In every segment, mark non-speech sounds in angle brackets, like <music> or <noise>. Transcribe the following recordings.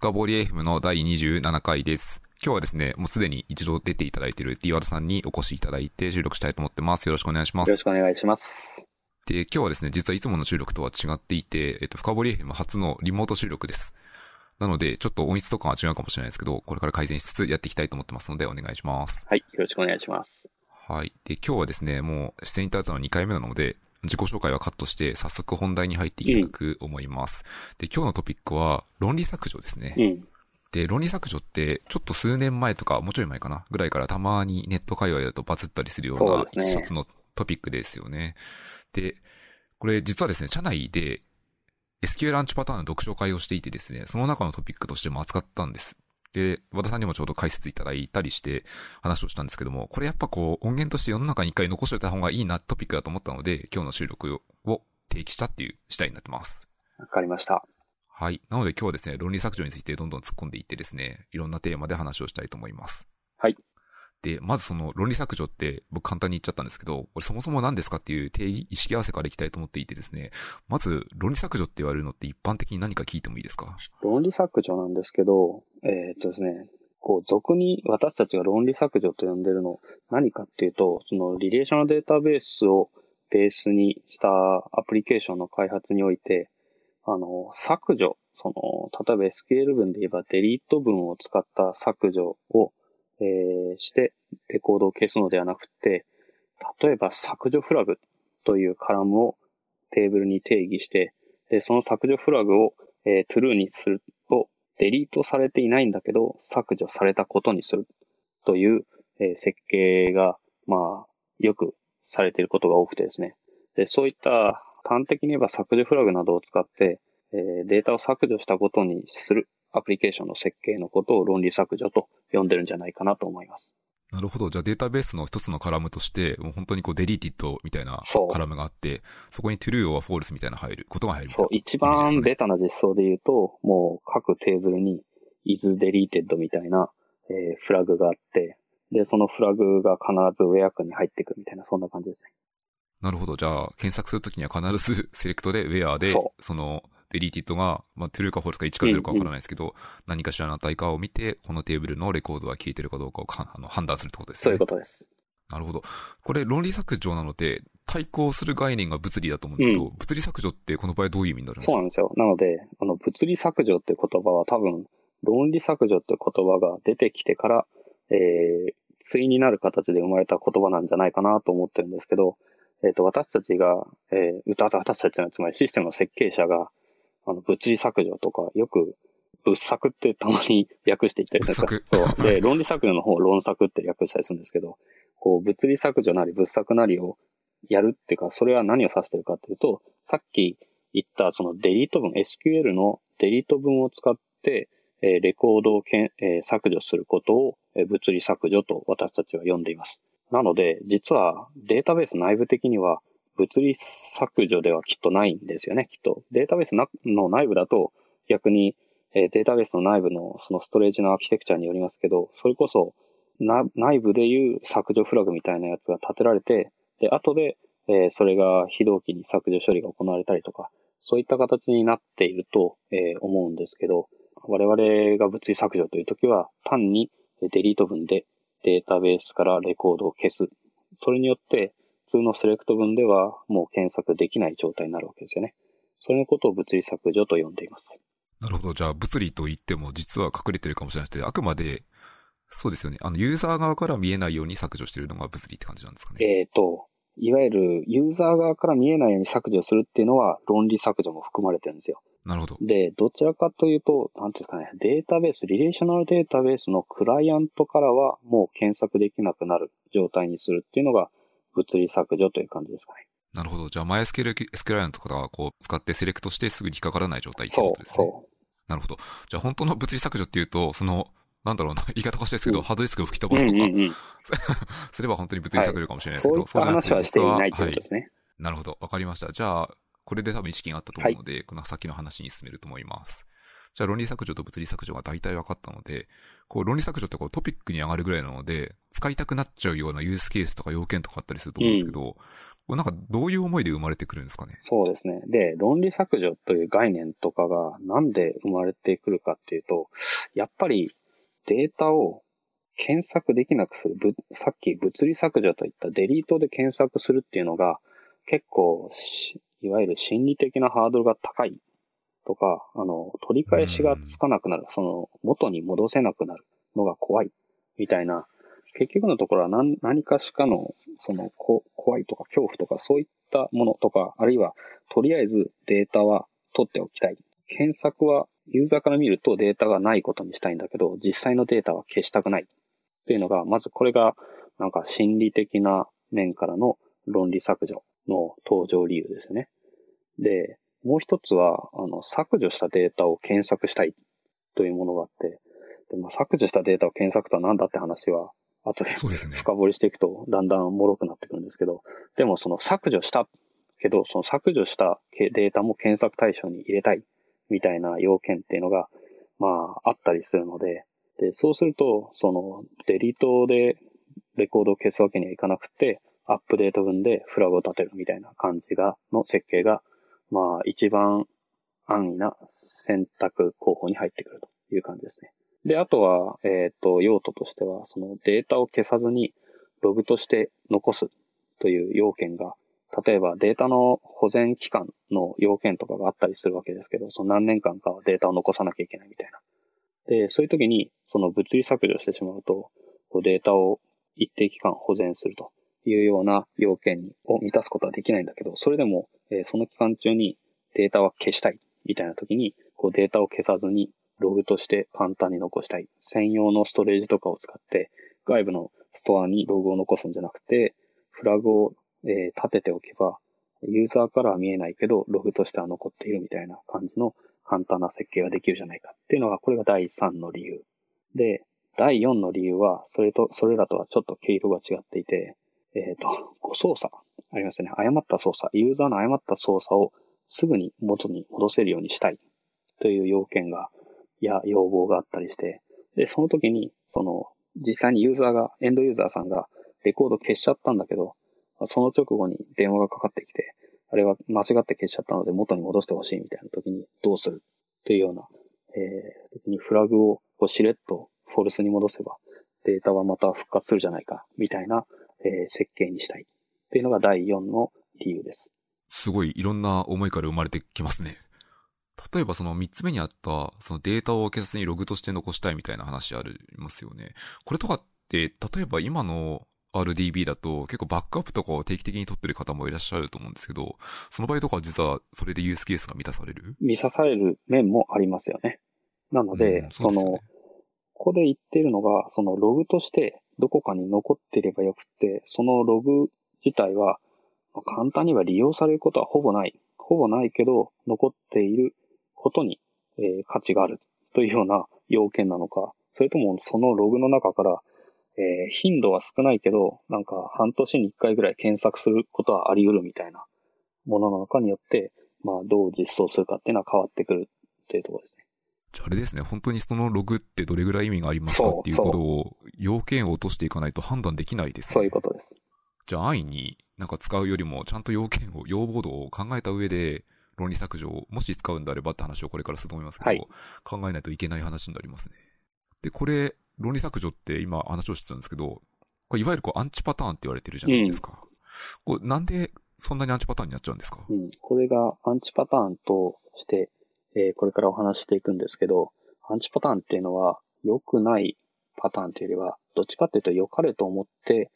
深掘り FM の第27回です。今日はですね、もうすでに一度出ていただいている D ワードさんにお越しいただいて収録したいと思ってます。よろしくお願いしまよろしす。くお願いします。で、今日はですね、実はいつもの収録とは違っていて、えっと、深掘り FM 初のリモート収録です。なので、ちょっと音質とかは違うかもしれないですけど、これから改善しつつやっていきたいと思ってますので、お願いします。はい、よろしくお願いします。はい。で、今日はですね、もう出演いただいたのは2回目なので、自己紹介はカットして、早速本題に入っていきたく思います。で、今日のトピックは、論理削除ですね。うん。で、論理削除って、ちょっと数年前とか、もうちょい前かな、ぐらいからたまにネット界隈だとバズったりするような一つのトピックですよね。で、これ実はですね、社内で SQL アンチパターンの読書会をしていてですね、その中のトピックとしても扱ったんです。で、和田さんにもちょうど解説いただいたりして話をしたんですけども、これやっぱこう音源として世の中に一回残しておいた方がいいなトピックだと思ったので、今日の収録を提起したっていう次第になってます。わかりました。はい。なので今日はですね、論理削除についてどんどん突っ込んでいってですね、いろんなテーマで話をしたいと思います。はい。で、まずその論理削除って僕簡単に言っちゃったんですけど、これそもそも何ですかっていう定義、意識合わせからいきたいと思っていてですね、まず論理削除って言われるのって一般的に何か聞いてもいいですか？論理削除なんですけど、えーっとですね、こう、俗に私たちが論理削除と呼んでるの、何かっていうと、そのリレーショナルデータベースをベースにしたアプリケーションの開発において、あの、削除、その、例えば SQL 文で言えばデリート文を使った削除を、えーして、レコードを消すのではなくて、例えば削除フラグというカラムをテーブルに定義して、で、その削除フラグを、えー、true にすると、デリートされていないんだけど、削除されたことにするという、えー設計が、まあ、よくされていることが多くてですね。で、そういった端的に言えば削除フラグなどを使って、えーデータを削除したことにするアプリケーションの設計のことを論理削除と呼んでるんじゃないかなと思います。なるほど。じゃあデータベースの一つのカラムとして、もう本当にこうデリーティッドみたいなカラムがあって、そこに true or false みたいな入る、ことが入るそ、いうな一番ベタな実装で言うと、もう各テーブルに is deleted みたいな、えーフラグがあって、で、そのフラグが必ずウェア区に入ってくるみたいな、そんな感じですね。なるほど。じゃあ、検索するときには必ず <laughs> セレクトで where で、そその、デリーティッドが、まあ、true か false か1か0かわからないですけど、何かしらの値かを見て、このテーブルのレコードが消えてるかどうかをかあの <laughs> 判断するってことですそう。いうことです。なるほど。これ、論理削除なので、対抗する概念が物理だと思うんですけど、う物理削除ってこの場合どういう意味になるんですか？そうなんですよ。なので、あの、物理削除って言葉は多分、論理削除って言葉が出てきてから、えー、対になる形で生まれた言葉なんじゃないかなと思ってるんですけど、えっ、と、私たちが、えー、私たちの、つまりシステムの設計者が、あの、物理削除とか、よく、物削ってたまに <laughs> 略して言ったりするんですかそう。で、論理削除の方を論削って略したりするんですけど、こう、物理削除なり物削なりをやるっていうか、それは何を指してるかっていうと、さっき言ったそのデリート文、SQL のデリート文を使って、えーレコードをけん、えー削除することを、えー物理削除と私たちは呼んでいます。なので、実はデータベース内部的には物理削除ではきっとないんですよね、きっと。データベースの内部だと逆に、えデータベースの内部のそのストレージのアーキテクチャによりますけど、それこそ内部でいう削除フラグみたいなやつが立てられて、で、後で、えそれが非同期に削除処理が行われたりとか、そういった形になっていると、え思うんですけど、我々が物理削除というときは、単にデリート文でデータベースからレコードを消す。それによって、通のセレクト文ではもう検索できない状態になるわけですよね。それのことを物理削除と呼んでいます。なるほど。じゃあ、物理と言っても実は隠れてるかもしれないですけど、あくまで、そうですよね。あの、ユーザー側から見えないように削除してるのが物理って感じなんですかね。えっ、と、いわゆるユーザー側から見えないように削除するっていうのは論理削除も含まれてるんですよ。なるほど。で、どちらかというと、なんていうんですかね、データベース、リレーショナルデータベースのクライアントからはもう検索できなくなる状態にするっていうのが物理削除という感じですかね。なるほど。じゃあ、マイスケル、スケライアンとかがこう、使ってセレクトしてすぐに引っかからない状態ってこそう、とですね。そなるほど。じゃあ、本当の物理削除っていうと、その、なんだろうな、言い方おかしいですけど、うんハードディスクを吹き飛う。ばすとか、うんうんうん。<laughs> すれば本当に物理削除かもしれないですけど、そういった話はしていないということ実ですね。なるほど。わかりました。じゃあ、これで多分意識があったと思うので、この先の話に進めると思います。じゃあ論理削除と物理削除が大体分かったので、こう論理削除ってこうトピックに上がるぐらいなので、使いたくなっちゃうようなユースケースとか要件とかあったりすると思うんですけど、これなんかどういう思いで生まれてくるんですかね？そうですね。で、論理削除という概念とかがなんで生まれてくるかっていうと、やっぱりデータを検索できなくする、さっき物理削除といったデリートで検索するっていうのが結構、いわゆる心理的なハードルが高いとか、あの、取り返しがつかなくなる、その元に戻せなくなるのが怖いみたいな結局のところは何何かしかの、その、こ怖いとか恐怖とかそういったものとか、あるいは、とりあえずデータは取っておきたい。検索はユーザーから見るとデータがないことにしたいんだけど、実際のデータは消したくない。っていうのが、まずこれが、なんか心理的な面からの論理削除の登場理由ですね。で、もう一つは、あの、削除したデータを検索したいというものがあって、でまあ、削除したデータを検索とは何だって話は後で深掘りしていくとだんだん脆くなってくるんですけど、でもその削除したけど、その削除したデータも検索対象に入れたいみたいな要件っていうのが、まあ、あったりするので、で、そうすると、その、デリートでレコードを消すわけにはいかなくて、アップデート分でフラグを立てるみたいな感じが、の設計が、まあ、一番安易な選択候補に入ってくるという感じですね。で、あとは、えっ、ー、と、用途としては、そのデータを消さずにログとして残すという要件が、例えばデータの保全期間の要件とかがあったりするわけですけど、その何年間かはデータを残さなきゃいけないみたいな。で、そういう時に、その物理削除してしまうと、データを一定期間保全するというような要件を満たすことはできないんだけど、それでも、えその期間中にデータは消したいみたいな時に、こうデータを消さずにログとして簡単に残したい。専用のストレージとかを使って、外部のストアにログを残すんじゃなくて、フラグを、え、立てておけば、ユーザーからは見えないけど、ログとしては残っているみたいな感じの簡単な設計ができるじゃないかっていうのが、これが第3の理由。で、第4の理由は、それと、それらとはちょっと毛色が違っていて、えっ、ー、と、操作。ありますね。誤った操作。ユーザーの誤った操作をすぐに元に戻せるようにしたいという要件がや要望があったりして、で、その時に、その、実際にユーザーが、エンドユーザーさんがレコード消しちゃったんだけど、その直後に電話がかかってきて、あれは間違って消しちゃったので元に戻してほしいみたいな時にどうする？というような、えー、時にフラグをこうしれっとフォルスに戻せばデータはまた復活するじゃないかみたいな、えー、設計にしたいっていうのが第4の理由です。すごいいろんな思いから生まれてきますね。例えばその3つ目にあった、そのデータを警察にログとして残したいみたいな話ありますよね。これとかって、例えば今の RDB だと結構バックアップとかを定期的に取ってる方もいらっしゃると思うんですけど、その場合とか実はそれでユースケースが満たされる？満たされる面もありますよね。なので、うん、そでね、その、ここで言ってるのが、そのログとしてどこかに残ってればよくって、そのログ自体は簡単には利用されることはほぼない。ほぼないけど、残っていることに、えー、価値があるというような要件なのか、それともそのログの中から、えー、頻度は少ないけど、なんか半年に一回ぐらい検索することはあり得るみたいなものなのかによって、まあどう実装するかっていうのは変わってくるっていうところですね。じゃああれですね、本当にそのログってどれぐらい意味がありますかっていうことを、要件を落としていかないと判断できないですね。そういうことです。じゃあ安易になんか使うよりも、ちゃんと要件を、要望度を考えた上で、論理削除をもし使うんであればって話をこれからすると思いますけど、はい、考えないといけない話になりますね。で、これ、論理削除って今話をしてたんですけど、これいわゆるこうアンチパターンって言われてるじゃないですか。うん、これなんでそんなにアンチパターンになっちゃうんですか？うん。これがアンチパターンとして、えー、これからお話していくんですけど、アンチパターンっていうのは良くないパターンというよりは、どっちかっていうと良かれと思って、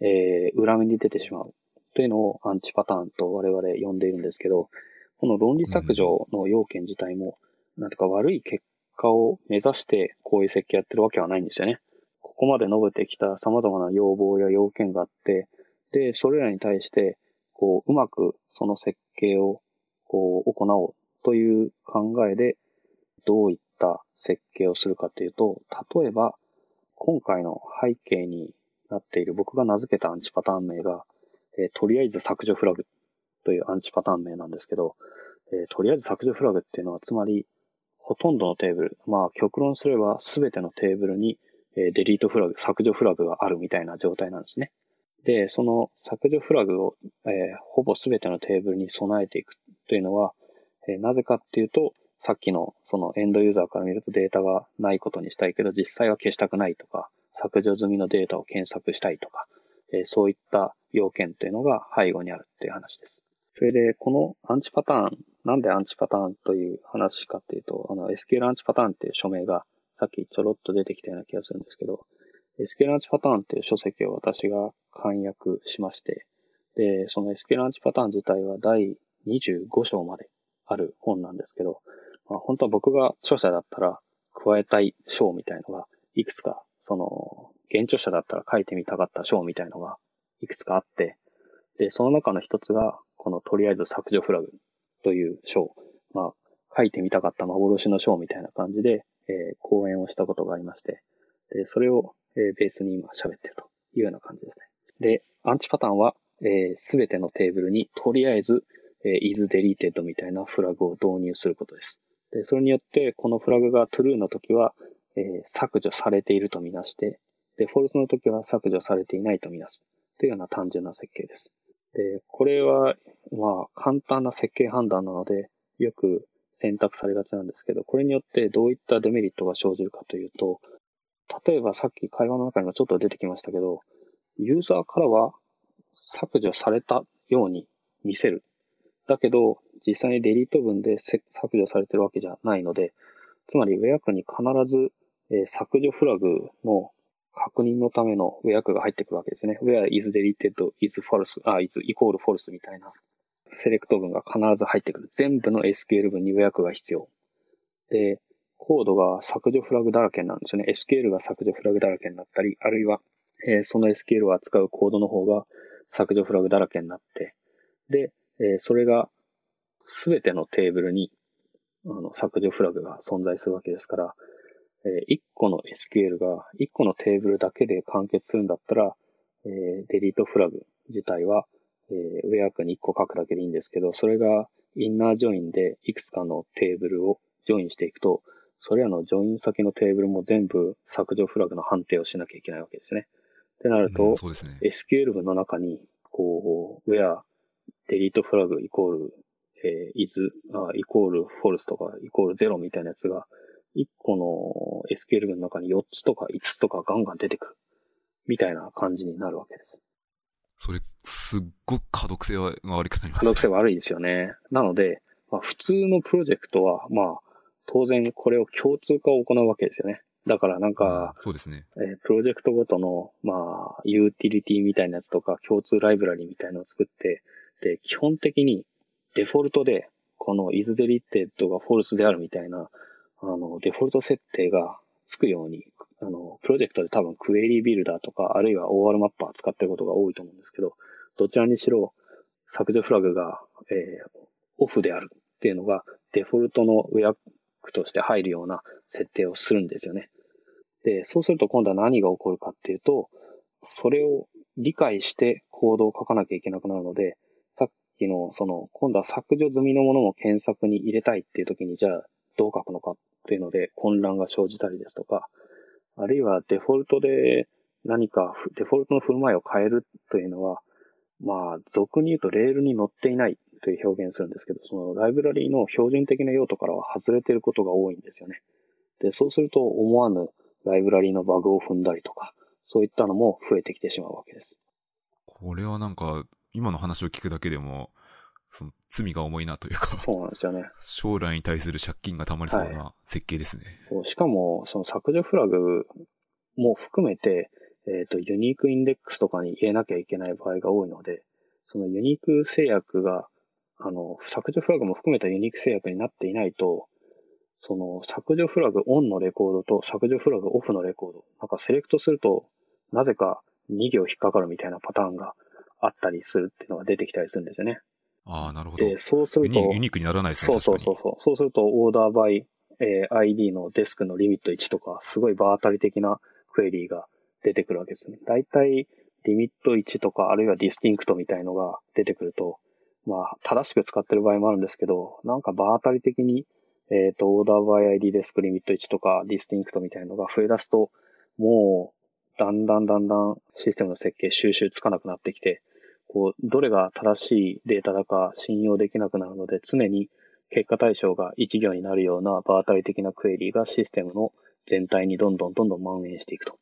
えー、裏目に出てしまうというのをアンチパターンと我々呼んでいるんですけど、この論理削除の要件自体も、なんとか悪い結果を目指してこういう設計やってるわけはないんですよね。ここまで述べてきた様々な要望や要件があって、で、それらに対して、こう、うまくその設計を、こう、行おうという考えで、どういった設計をするかというと、例えば、今回の背景になっている僕が名付けたアンチパターン名が、えー、とりあえず削除フラグというアンチパターン名なんですけど、えー、とりあえず削除フラグっていうのは、つまり、ほとんどのテーブル、まあ極論すれば全てのテーブルに、えー、デリートフラグ、削除フラグがあるみたいな状態なんですね。で、その削除フラグを、えー、ほぼ全てのテーブルに備えていくというのは、え、なぜかっていうと、さっきのそのエンドユーザーから見るとデータがないことにしたいけど、実際は消したくないとか、削除済みのデータを検索したいとか、え、そういった要件というのが背後にあるっていう話です。それで、このアンチパターン、なんでアンチパターンという話かっていうと、あの SQL アンチパターンっていう署名がさっきちょろっと出てきたような気がするんですけど、SQL アンチパターンっていう書籍を私が簡約しまして、で、その SQL アンチパターン自体は第25章まである本なんですけど、まあ、本当は僕が著者だったら加えたい章みたいのがいくつか、その、現著者だったら書いてみたかった章みたいのがいくつかあって、で、その中の一つが、このとりあえず削除フラグという章、まあ、書いてみたかった幻の章みたいな感じで、えー、講演をしたことがありまして、で、それを、えー、ベースに今喋ってるというような感じですね。で、アンチパターンは、す、え、べ、てのテーブルにとりあえず、え、is deleted みたいなフラグを導入することです。で、それによって、このフラグが true の時は、え、削除されているとみなして、で、false の時は削除されていないとみなす。というような単純な設計です。で、これは、まあ、簡単な設計判断なので、よく選択されがちなんですけど、これによってどういったデメリットが生じるかというと、例えばさっき会話の中にもちょっと出てきましたけど、ユーザーからは削除されたように見せる。だけど、実際にデリート文で削除されてるわけじゃないので、つまりウェアクに必ず、えー、削除フラグの確認のためのウェアクが入ってくるわけですね。where is deleted is false, あ、is equal false みたいなセレクト文が必ず入ってくる。全部の SQL 文にウェアクが必要。で、コードが削除フラグだらけなんですよね。SQL が削除フラグだらけになったり、あるいは、えー、その SQL を扱うコードの方が削除フラグだらけになって、で、えー、それがすべてのテーブルにあの削除フラグが存在するわけですから、えー、1個の SQL が1個のテーブルだけで完結するんだったら、えー、 delete flag 自体は、えー、ウェアクに1個書くだけでいいんですけど、それが inner join でいくつかのテーブルをジョインしていくと、それらのジョイン先のテーブルも全部削除フラグの判定をしなきゃいけないわけですね。ってなると、うんね、SQL 文の中に、こう、where デリートフラグイコール、えー、is、あイコール false とかイコール0みたいなやつが、1個の SQL 文の中に4つとか5つとかガンガン出てくる。みたいな感じになるわけです。それ、すっごく可読性が悪くなりますね。可読性悪いですよね。なので、まあ、普通のプロジェクトは、まあ、当然これを共通化を行うわけですよね。だからなんか、そうですね。えー、プロジェクトごとの、まあ、ユーティリティみたいなやつとか、共通ライブラリみたいなのを作って、で、基本的にデフォルトで、この is deleted が false であるみたいな、あの、デフォルト設定がつくように、あの、プロジェクトで多分クエリービルダーとか、あるいは OR マッパー使ってることが多いと思うんですけど、どちらにしろ削除フラグが、えー、オフであるっていうのがデフォルトのウェアクとして入るような設定をするんですよね。で、そうすると今度は何が起こるかっていうと、それを理解してコードを書かなきゃいけなくなるので、きのその、今度は削除済みのものも検索に入れたいっていう時に、じゃあどう書くのかっていうので混乱が生じたりですとか、あるいはデフォルトで何かデフォルトの振る舞いを変えるというのは、まあ、俗に言うとレールに乗っていないという表現するんですけど、そのライブラリーの標準的な用途からは外れていることが多いんですよね。で、そうすると思わぬライブラリーのバグを踏んだりとか、そういったのも増えてきてしまうわけです。これはなんか、今の話を聞くだけでも、その罪が重いなというか。そうなんですよね。将来に対する借金がたまりそうな設計ですね。はい、しかも、その削除フラグも含めて、えっ、ー、と、ユニークインデックスとかに入れなきゃいけない場合が多いので、そのユニーク制約が、あの、削除フラグも含めたユニーク制約になっていないと、その削除フラグオンのレコードと削除フラグオフのレコード、なんかセレクトすると、なぜか2行引っかかるみたいなパターンがあったりするっていうのが出てきたりするんですよね。ああ、なるほど。で、そうすると、ユニークにならないですね。そうそうそうそう。そうすると、 order by、えー、ID のデスクのリミット1とか、すごい場当たり的なクエリーが出てくるわけですね。だいたいリミット1とか、あるいは distinct みたいのが出てくると、まあ、正しく使ってる場合もあるんですけど、なんか場当たり的に、えっ、ー、と、オーダーバイ ID デスクリミット1とか、 distinct みたいのが増え出すと、もう、だんだんだんだんシステムの設計収集つかなくなってきて、こう、どれが正しいデータだか信用できなくなるので、常に結果対象が一行になるような場当たり的なクエリがシステムの全体にどんどんどんどん蔓延していくと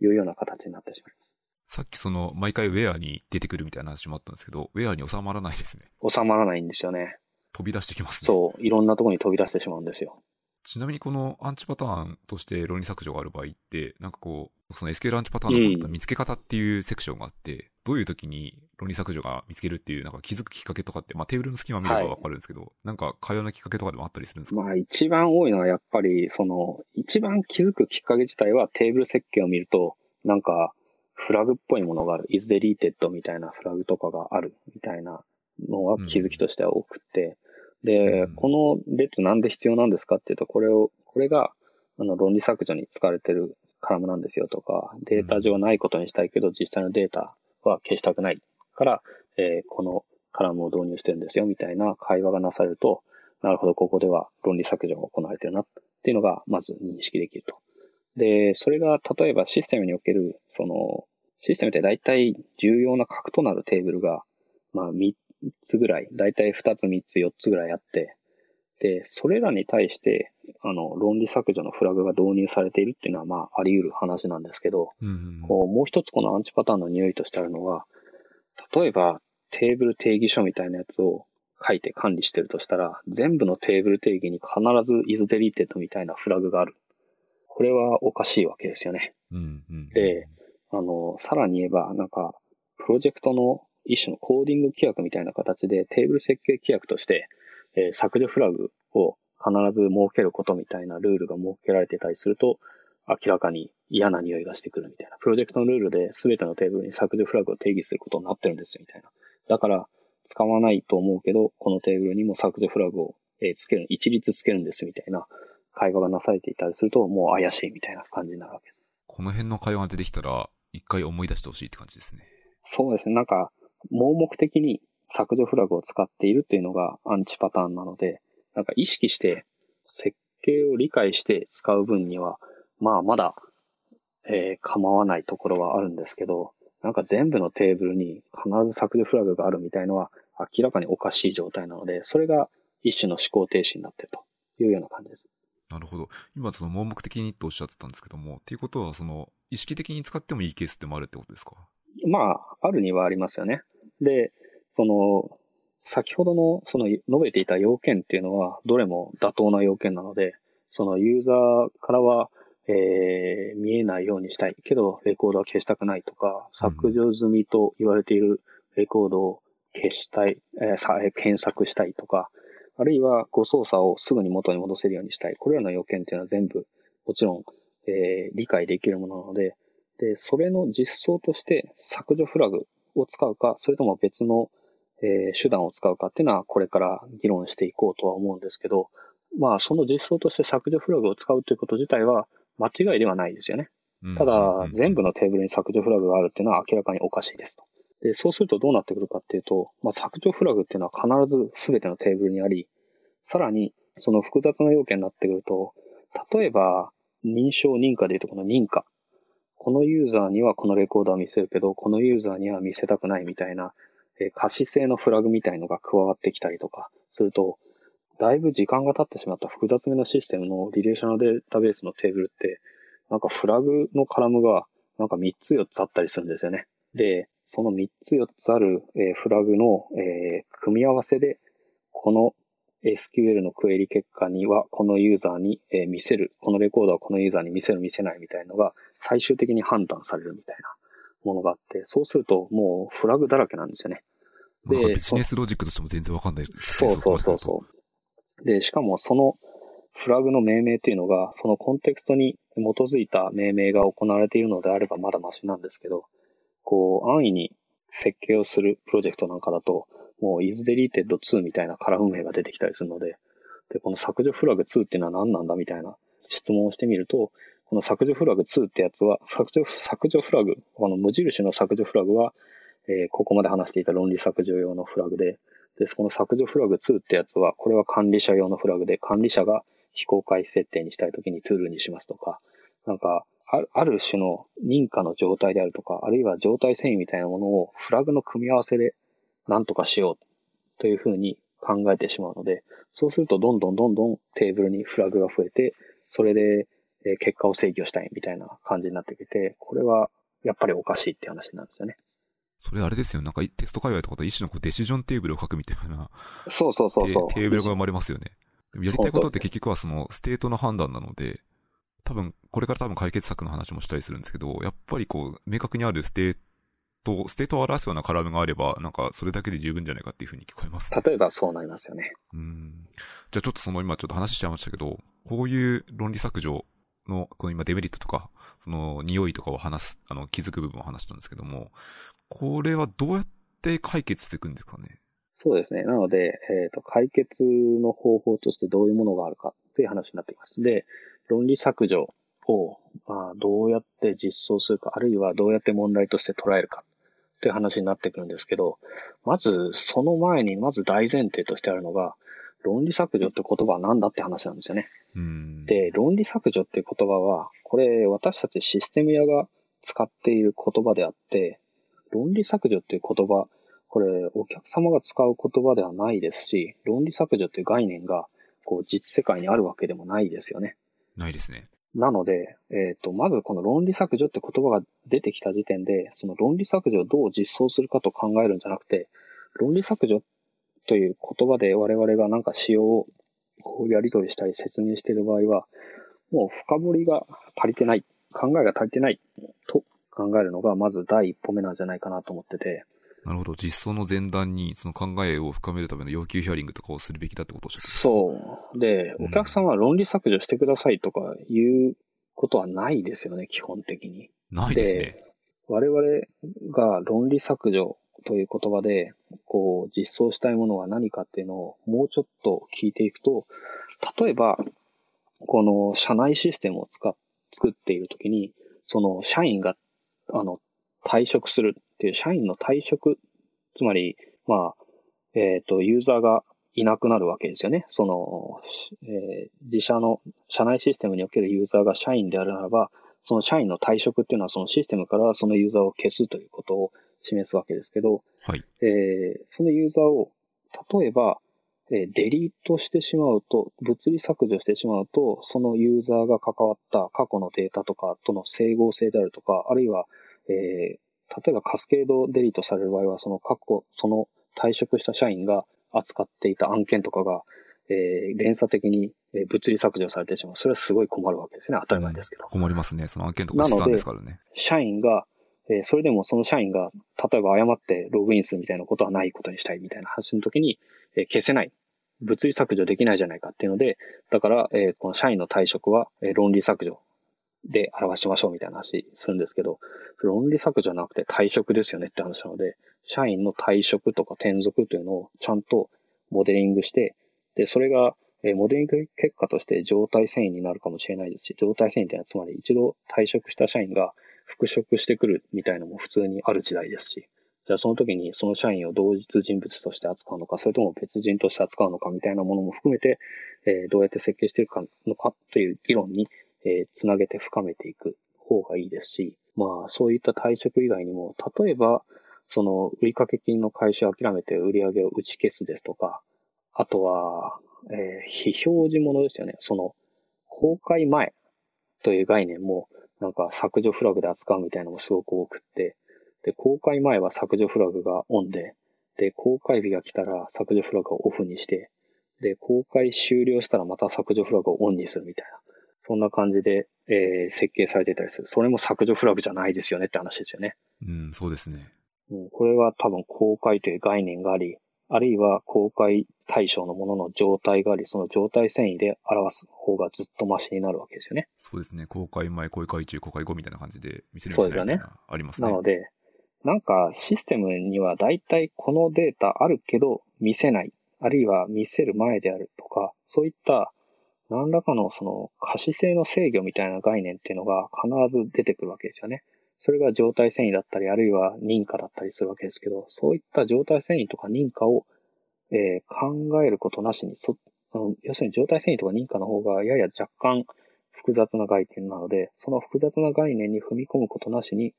いうような形になってしまいます。さっきその、毎回ウェアに出てくるみたいな話もあったんですけど、ウェアに収まらないですね。収まらないんですよね。飛び出してきますね。そう、いろんなところに飛び出してしまうんですよ。ちなみにこのアンチパターンとして論理削除がある場合って、なんかこう、その SQL アンチパターンの方見つけ方っていうセクションがあって、どういう時に論理削除が見つけるっていう、なんか気づくきっかけとかって、まあテーブルの隙間見ればわかるんですけど、なんか会話のきっかけとかでもあったりするんですか、まあ一番多いのはやっぱり、その、一番気づくきっかけ自体はテーブル設計を見ると、なんか、フラグっぽいものがある。is deleted みたいなフラグとかがあるみたいなのが気づきとしては多くて、で、うん。この列なんで必要なんですかっていうと、これを、これが、あの、論理削除に使われてるカラムなんですよとか、データ上ないことにしたいけど、実際のデータは消したくないから、えーこのカラムを導入してるんですよみたいな会話がなされると、なるほど、ここでは論理削除が行われてるなっていうのが、まず認識できると。で、それが、例えばシステムにおける、その、システムって大体重要な核となるテーブルが、まあ3つぐらい、大体2つ3つ4つぐらいあって、で、それらに対して、あの、論理削除のフラグが導入されているっていうのは、まあ、あり得る話なんですけど、うんうんこう、もう一つこのアンチパターンの匂いとしてあるのは、例えば、テーブル定義書みたいなやつを書いて管理してるとしたら、全部のテーブル定義に必ず is deleted みたいなフラグがある。これはおかしいわけですよね。うんうんで、あの、さらに言えば、なんか、プロジェクトの一種のコーディング規約みたいな形でテーブル設計規約として、えー削除フラグを必ず設けることみたいなルールが設けられてたりすると、明らかに嫌な匂いがしてくるみたいな。プロジェクトのルールで全てのテーブルに削除フラグを定義することになってるんですよ、みたいな。だから、使わないと思うけど、このテーブルにも削除フラグを、えーつける、一律つけるんです、みたいな会話がなされていたりすると、もう怪しいみたいな感じになるわけです。この辺の会話が出てきたら、一回思い出してほしいって感じですね。そうですね。なんか、盲目的に削除フラグを使っているっていうのがアンチパターンなので、なんか意識して設計を理解して使う分には、まあまだ、えー構わないところはあるんですけど、なんか全部のテーブルに必ず削除フラグがあるみたいのは明らかにおかしい状態なので、それが一種の思考停止になっているというような感じです。なるほど。今その盲目的にとおっしゃってたんですけども、っていうことはその、意識的に使ってもいいケースでもあるってことですか？まあ、あるにはありますよね。で、その、先ほどの、その、述べていた要件っていうのは、どれも妥当な要件なので、そのユーザーからは、えー、見えないようにしたいけど、レコードは消したくないとか、削除済みと言われているレコードを消したい、えーさ検索したいとか、あるいは誤操作をすぐに元に戻せるようにしたい。これらの要件っていうのは全部、もちろん、えー理解できるものなので、で、それの実装として削除フラグを使うか、それとも別の、えー手段を使うかっていうのはこれから議論していこうとは思うんですけど、まあその実装として削除フラグを使うということ自体は間違いではないですよね。ただ、全部のテーブルに削除フラグがあるっていうのは明らかにおかしいですと。で、そうするとどうなってくるかっていうと、まあ、削除フラグっていうのは必ず全てのテーブルにあり、さらに、その複雑な要件になってくると、例えば、認証認可でいうとこの認可。このユーザーにはこのレコーダーを見せるけど、このユーザーには見せたくないみたいな、えー可視性のフラグみたいのが加わってきたりとかすると、だいぶ時間が経ってしまった複雑めのシステムのリレーショナルデータベースのテーブルって、なんかフラグのカラムがなんか3つ4つあったりするんですよね。で、その3つ4つある、えフラグの、え組み合わせで、この SQL のクエリ結果にはこのユーザーに、え見せる、このレコーダーをこのユーザーに見せる見せないみたいのが最終的に判断されるみたいなものがあって、そうするともうフラグだらけなんですよね。でビジネスロジックとしても全然わかんないですそうそうそうそう。で、しかもそのフラグの命名というのが、そのコンテクストに基づいた命名が行われているのであればまだマシなんですけど、こう、安易に設計をするプロジェクトなんかだと、もう is deleted 2みたいなカラム名が出てきたりするので、で、この削除フラグ2っていうのは何なんだみたいな質問をしてみると、この削除フラグ2ってやつは、削除、削除フラグ、この無印の削除フラグは、えーここまで話していた論理削除用のフラグで、です、この削除フラグ2ってやつは、これは管理者用のフラグで、管理者が非公開設定にしたいときにトゥールにしますとか、なんか、あるある種の認可の状態であるとか、あるいは状態遷移みたいなものをフラグの組み合わせで何とかしようというふうに考えてしまうので、そうするとどんどんどんどんテーブルにフラグが増えて、それで結果を制御したいみたいな感じになってきて、これはやっぱりおかしいって話なんですよね。それあれですよ。なんかテスト界隈とかと一種のこうデシジョンテーブルを書くみたいな。そうそうそうそう。テーブルが生まれますよね。やりたいことって結局はそのステートの判断なので、多分、これから多分解決策の話もしたりするんですけど、やっぱりこう、明確にあるステート、ステートを表すようなカラムがあれば、なんかそれだけで十分じゃないかっていうふうに聞こえます、ね、例えばそうなりますよね。うん。じゃあちょっとその今ちょっと話しちゃいましたけど、こういう論理削除の、この今デメリットとか、その匂いとかを話す、あの、気づく部分を話したんですけども、これはどうやって解決していくんですかね？そうですね。なので、えっ、ー、と、解決の方法としてどういうものがあるかという話になっています。で、論理削除を、まあ、どうやって実装するか、あるいはどうやって問題として捉えるかという話になってくるんですけど、まず、その前に、まず大前提としてあるのが、論理削除って言葉は何だって話なんですよね。で、論理削除って言葉は、これ私たちシステム屋が使っている言葉であって、論理削除っていう言葉、これ、お客様が使う言葉ではないですし、論理削除という概念が、こう、実世界にあるわけでもないですよね。ないですね。なので、えっ、ー、と、まずこの論理削除って言葉が出てきた時点で、その論理削除をどう実装するかと考えるんじゃなくて、論理削除という言葉で我々がなんか仕様をこうやり取りしたり説明している場合は、もう深掘りが足りてない、考えが足りてないと考えるのがまず第一歩目なんじゃないかなと思ってて、なるほど。実装の前段にその考えを深めるための要求ヒアリングとかをするべきだってことをそう。で、お客さんは論理削除してくださいとかいうことはないですよね、基本的に。ないですね。我々が論理削除という言葉で、こう、実装したいものは何かっていうのをもうちょっと聞いていくと、例えば、この社内システムを使っ、作っているときに、その社員が、あの、退職するっていう社員の退職、つまり、まあ、えっ、ー、と、ユーザーがいなくなるわけですよね。その、えー、自社の、社内システムにおけるユーザーが社員であるならば、その社員の退職っていうのはそのシステムからそのユーザーを消すということを示すわけですけど、はい。えー、そのユーザーを、例えば、えー、デリートしてしまうと、物理削除してしまうと、そのユーザーが関わった過去のデータとかとの整合性であるとか、あるいは、え例えばカスケードデリートされる場合は、その過去、その退職した社員が扱っていた案件とかが、えー、連鎖的に物理削除されてしまう。それはすごい困るわけですね。当たり前ですけど。困りますね。その案件とか資産ですからね。社員が、え、それでもその社員が、例えば誤ってログインするみたいなことはないことにしたいみたいな話の時に、えー、消せない。物理削除できないじゃないかっていうので、だから、えー、この社員の退職は、えー、論理削除で表しましょうみたいな話するんですけど、論理削除じゃなくて退職ですよねって話なので、社員の退職とか転属というのをちゃんとモデリングして、で、それが、えモデリング結果として状態遷移になるかもしれないですし、状態遷移っていうのはつまり一度退職した社員が復職してくるみたいのも普通にある時代ですし、じゃあその時にその社員を同日人物として扱うのか、それとも別人として扱うのかみたいなものも含めて、えー、どうやって設計していくのかという議論にえー、つなげて深めていく方がいいですし、まあ、そういった退職以外にも、例えば、その、売掛金の回収を諦めて売り上げを打ち消すですとか、あとは、えー、非表示物ですよね。その、公開前という概念も、なんか削除フラグで扱うみたいなのもすごく多くって、で、公開前は削除フラグがオンで、で、公開日が来たら削除フラグをオフにして、で、公開終了したらまた削除フラグをオンにするみたいな。そんな感じで、えー、設計されてたりする。それも削除フラグじゃないですよねって話ですよね。うん、そうですね。うん、これは多分公開という概念があり、あるいは公開対象のものの状態があり、その状態遷移で表す方がずっとマシになるわけですよね。そうですね。公開前、公開中、公開後みたいな感じで見せるそうですよね。ありますね。なので、なんかシステムには大体このデータあるけど見せない。あるいは見せる前であるとか、そういった何らかのその可視性の制御みたいな概念っていうのが必ず出てくるわけですよね。それが状態遷移だったり、あるいは認可だったりするわけですけど、そういった状態遷移とか認可を、えー、考えることなしにそ、要するに状態遷移とか認可の方がやや若干複雑な概念なので、その複雑な概念に踏み込むことなしに、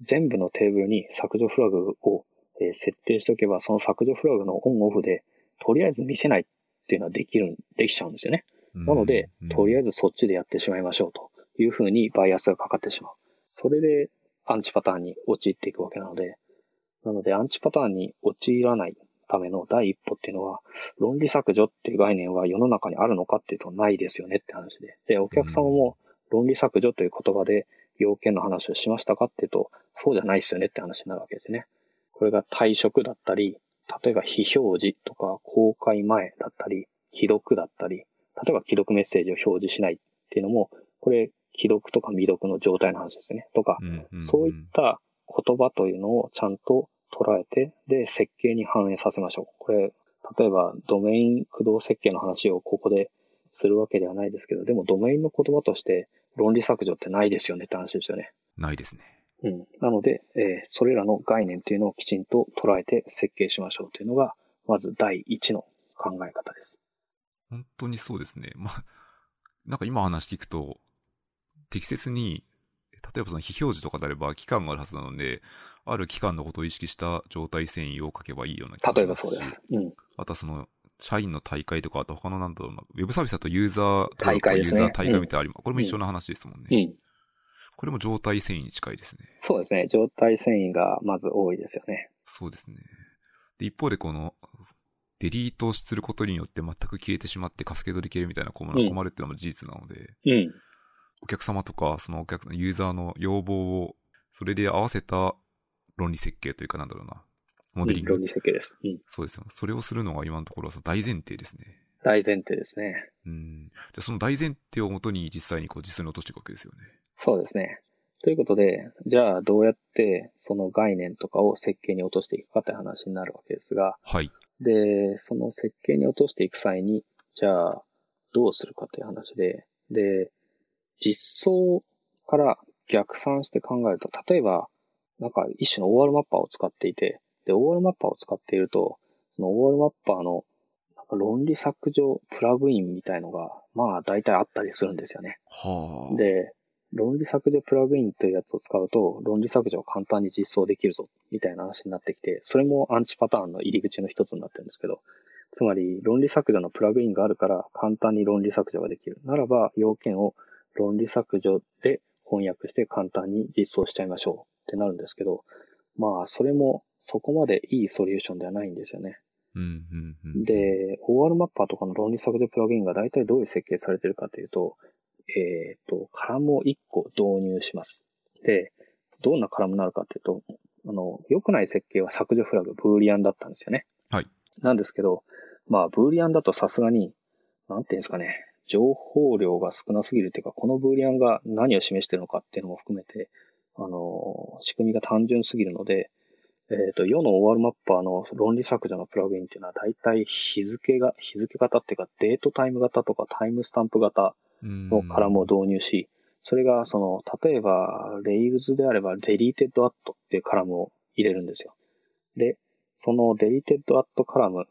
全部のテーブルに削除フラグをえ設定しておけば、その削除フラグのオンオフで、とりあえず見せないっていうのはできる、できちゃうんですよね。なので、とりあえずそっちでやってしまいましょうというふうにバイアスがかかってしまう。それでアンチパターンに陥っていくわけなので、なのでアンチパターンに陥らないための第一歩っていうのは、論理削除っていう概念は世の中にあるのかっていうとないですよねって話で。で、お客様も論理削除という言葉で要件の話をしましたかっていうと、そうじゃないですよねって話になるわけですね。これが退職だったり、例えば非表示とか公開前だったり、既読だったり、例えば既読メッセージを表示しないっていうのも、これ既読とか未読の状態の話ですね。とか、そういった言葉というのをちゃんと捉えて、で、設計に反映させましょう。これ、例えばドメイン駆動設計の話をここでするわけではないですけど、でもドメインの言葉として論理削除ってないですよねって話ですよね。ないですね。うん。なので、えー、それらの概念というのをきちんと捉えて設計しましょうというのが、まず第一の考え方です。本当にそうですね。まあ、なんか今話聞くと、適切に、例えばその非表示とかであれば期間があるはずなので、ある期間のことを意識した状態遷移を書けばいいような気が例えばそうです。うん。あとはその、社員の大会とか、あと他のなんだろうな、ウェブサービスだとユーザー大会ですね。ユーザー大会みたいなあり、うん、これも一緒の話ですもんね。うん。これも状態遷移に近いですね。そうですね。状態遷移がまず多いですよね。そうですね。で、一方でこの、デリートすることによって全く消えてしまってカスケードで消えるみたいな困る,、困るっていうのも事実なので、うん。お客様とか、そのお客、ユーザーの要望を、それで合わせた論理設計というかなんだろうな。モデリング。論理設計です。うん。そうですよ。それをするのが今のところは大前提ですね。大前提ですね。うん。じゃあその大前提をもとに実際にこう実際に落としていくわけですよね。そうですね。ということで、じゃあどうやってその概念とかを設計に落としていくかって話になるわけですが、はい。で、その設計に落としていく際に、じゃあどうするかという話で、で、実装から逆算して考えると、例えば、なんか一種の OR マッパーを使っていて、で、OR マッパーを使っていると、その OR マッパーの論理削除プラグインみたいのが、まあ大体あったりするんですよね。はあ、で、論理削除プラグインというやつを使うと、論理削除を簡単に実装できるぞ、みたいな話になってきて、それもアンチパターンの入り口の一つになってるんですけど、つまり論理削除のプラグインがあるから簡単に論理削除ができる。ならば、要件を論理削除で翻訳して簡単に実装しちゃいましょうってなるんですけど、まあ、それもそこまでいいソリューションではないんですよね。うんうんうん、で、OR マッパーとかの論理削除プラグインが大体どういう設計されてるかというと、えっ、ー、と、カラムを1個導入します。で、どんなカラムになるかというと、あの、良くない設計は削除フラグ、ブーリアンだったんですよね。はい。なんですけど、まあ、ブーリアンだとさすがに、なんていうんですかね、情報量が少なすぎるっていうか、このブーリアンが何を示しているのかっていうのも含めて、あの、仕組みが単純すぎるので、えっ、ー、と、世の OR マッパーの論理削除のプラグインっていうのは大体日付が、日付型っていうかデートタイム型とかタイムスタンプ型のカラムを導入し、それがその、例えば Rails であれば deleted at っていうカラムを入れるんですよ。で、その deleted at カラム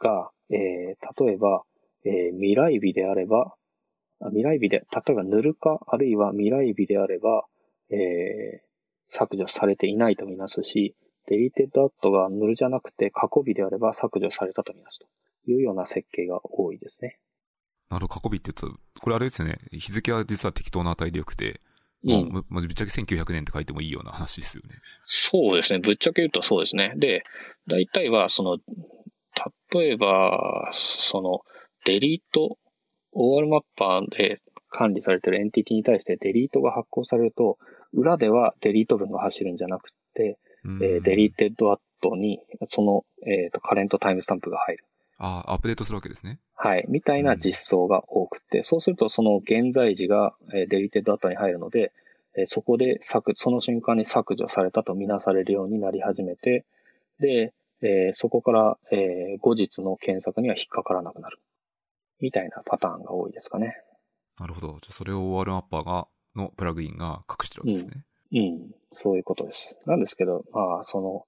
が、えー、例えば、えー、未来日であれば、未来日で、例えば塗るか、あるいは未来日であれば、えー、削除されていないとみなすし、デリテッドアットがヌルじゃなくて過去日であれば削除されたとみなすというような設計が多いですね。なるほど、過去日って言うと、これあれですよね。日付は実は適当な値でよくて、うん、もう、ぶっちゃけ1900年って書いてもいいような話ですよね。そうですね。ぶっちゃけ言うとそうですね。で、大体は、その、例えば、その、デリート、OR マッパーで管理されてるエンティティに対してデリートが発行されると、裏ではデリート文が走るんじゃなくて、えー、 deleted at に、その、えっ、ー、と、 current timestamp が入る。ああ、アップデートするわけですね。はい。みたいな実装が多くて、うん、そうするとその現在時が、えー、 deleted at に入るので、えー、そこで削、その瞬間に削除されたとみなされるようになり始めて、で、えー、そこから、えー、後日の検索には引っかからなくなる。みたいなパターンが多いですかね。なるほど。じゃあそれを OR マッパーが、のプラグインが隠してるわけですね。うん、うんそういうことです。なんですけど、まあ、その、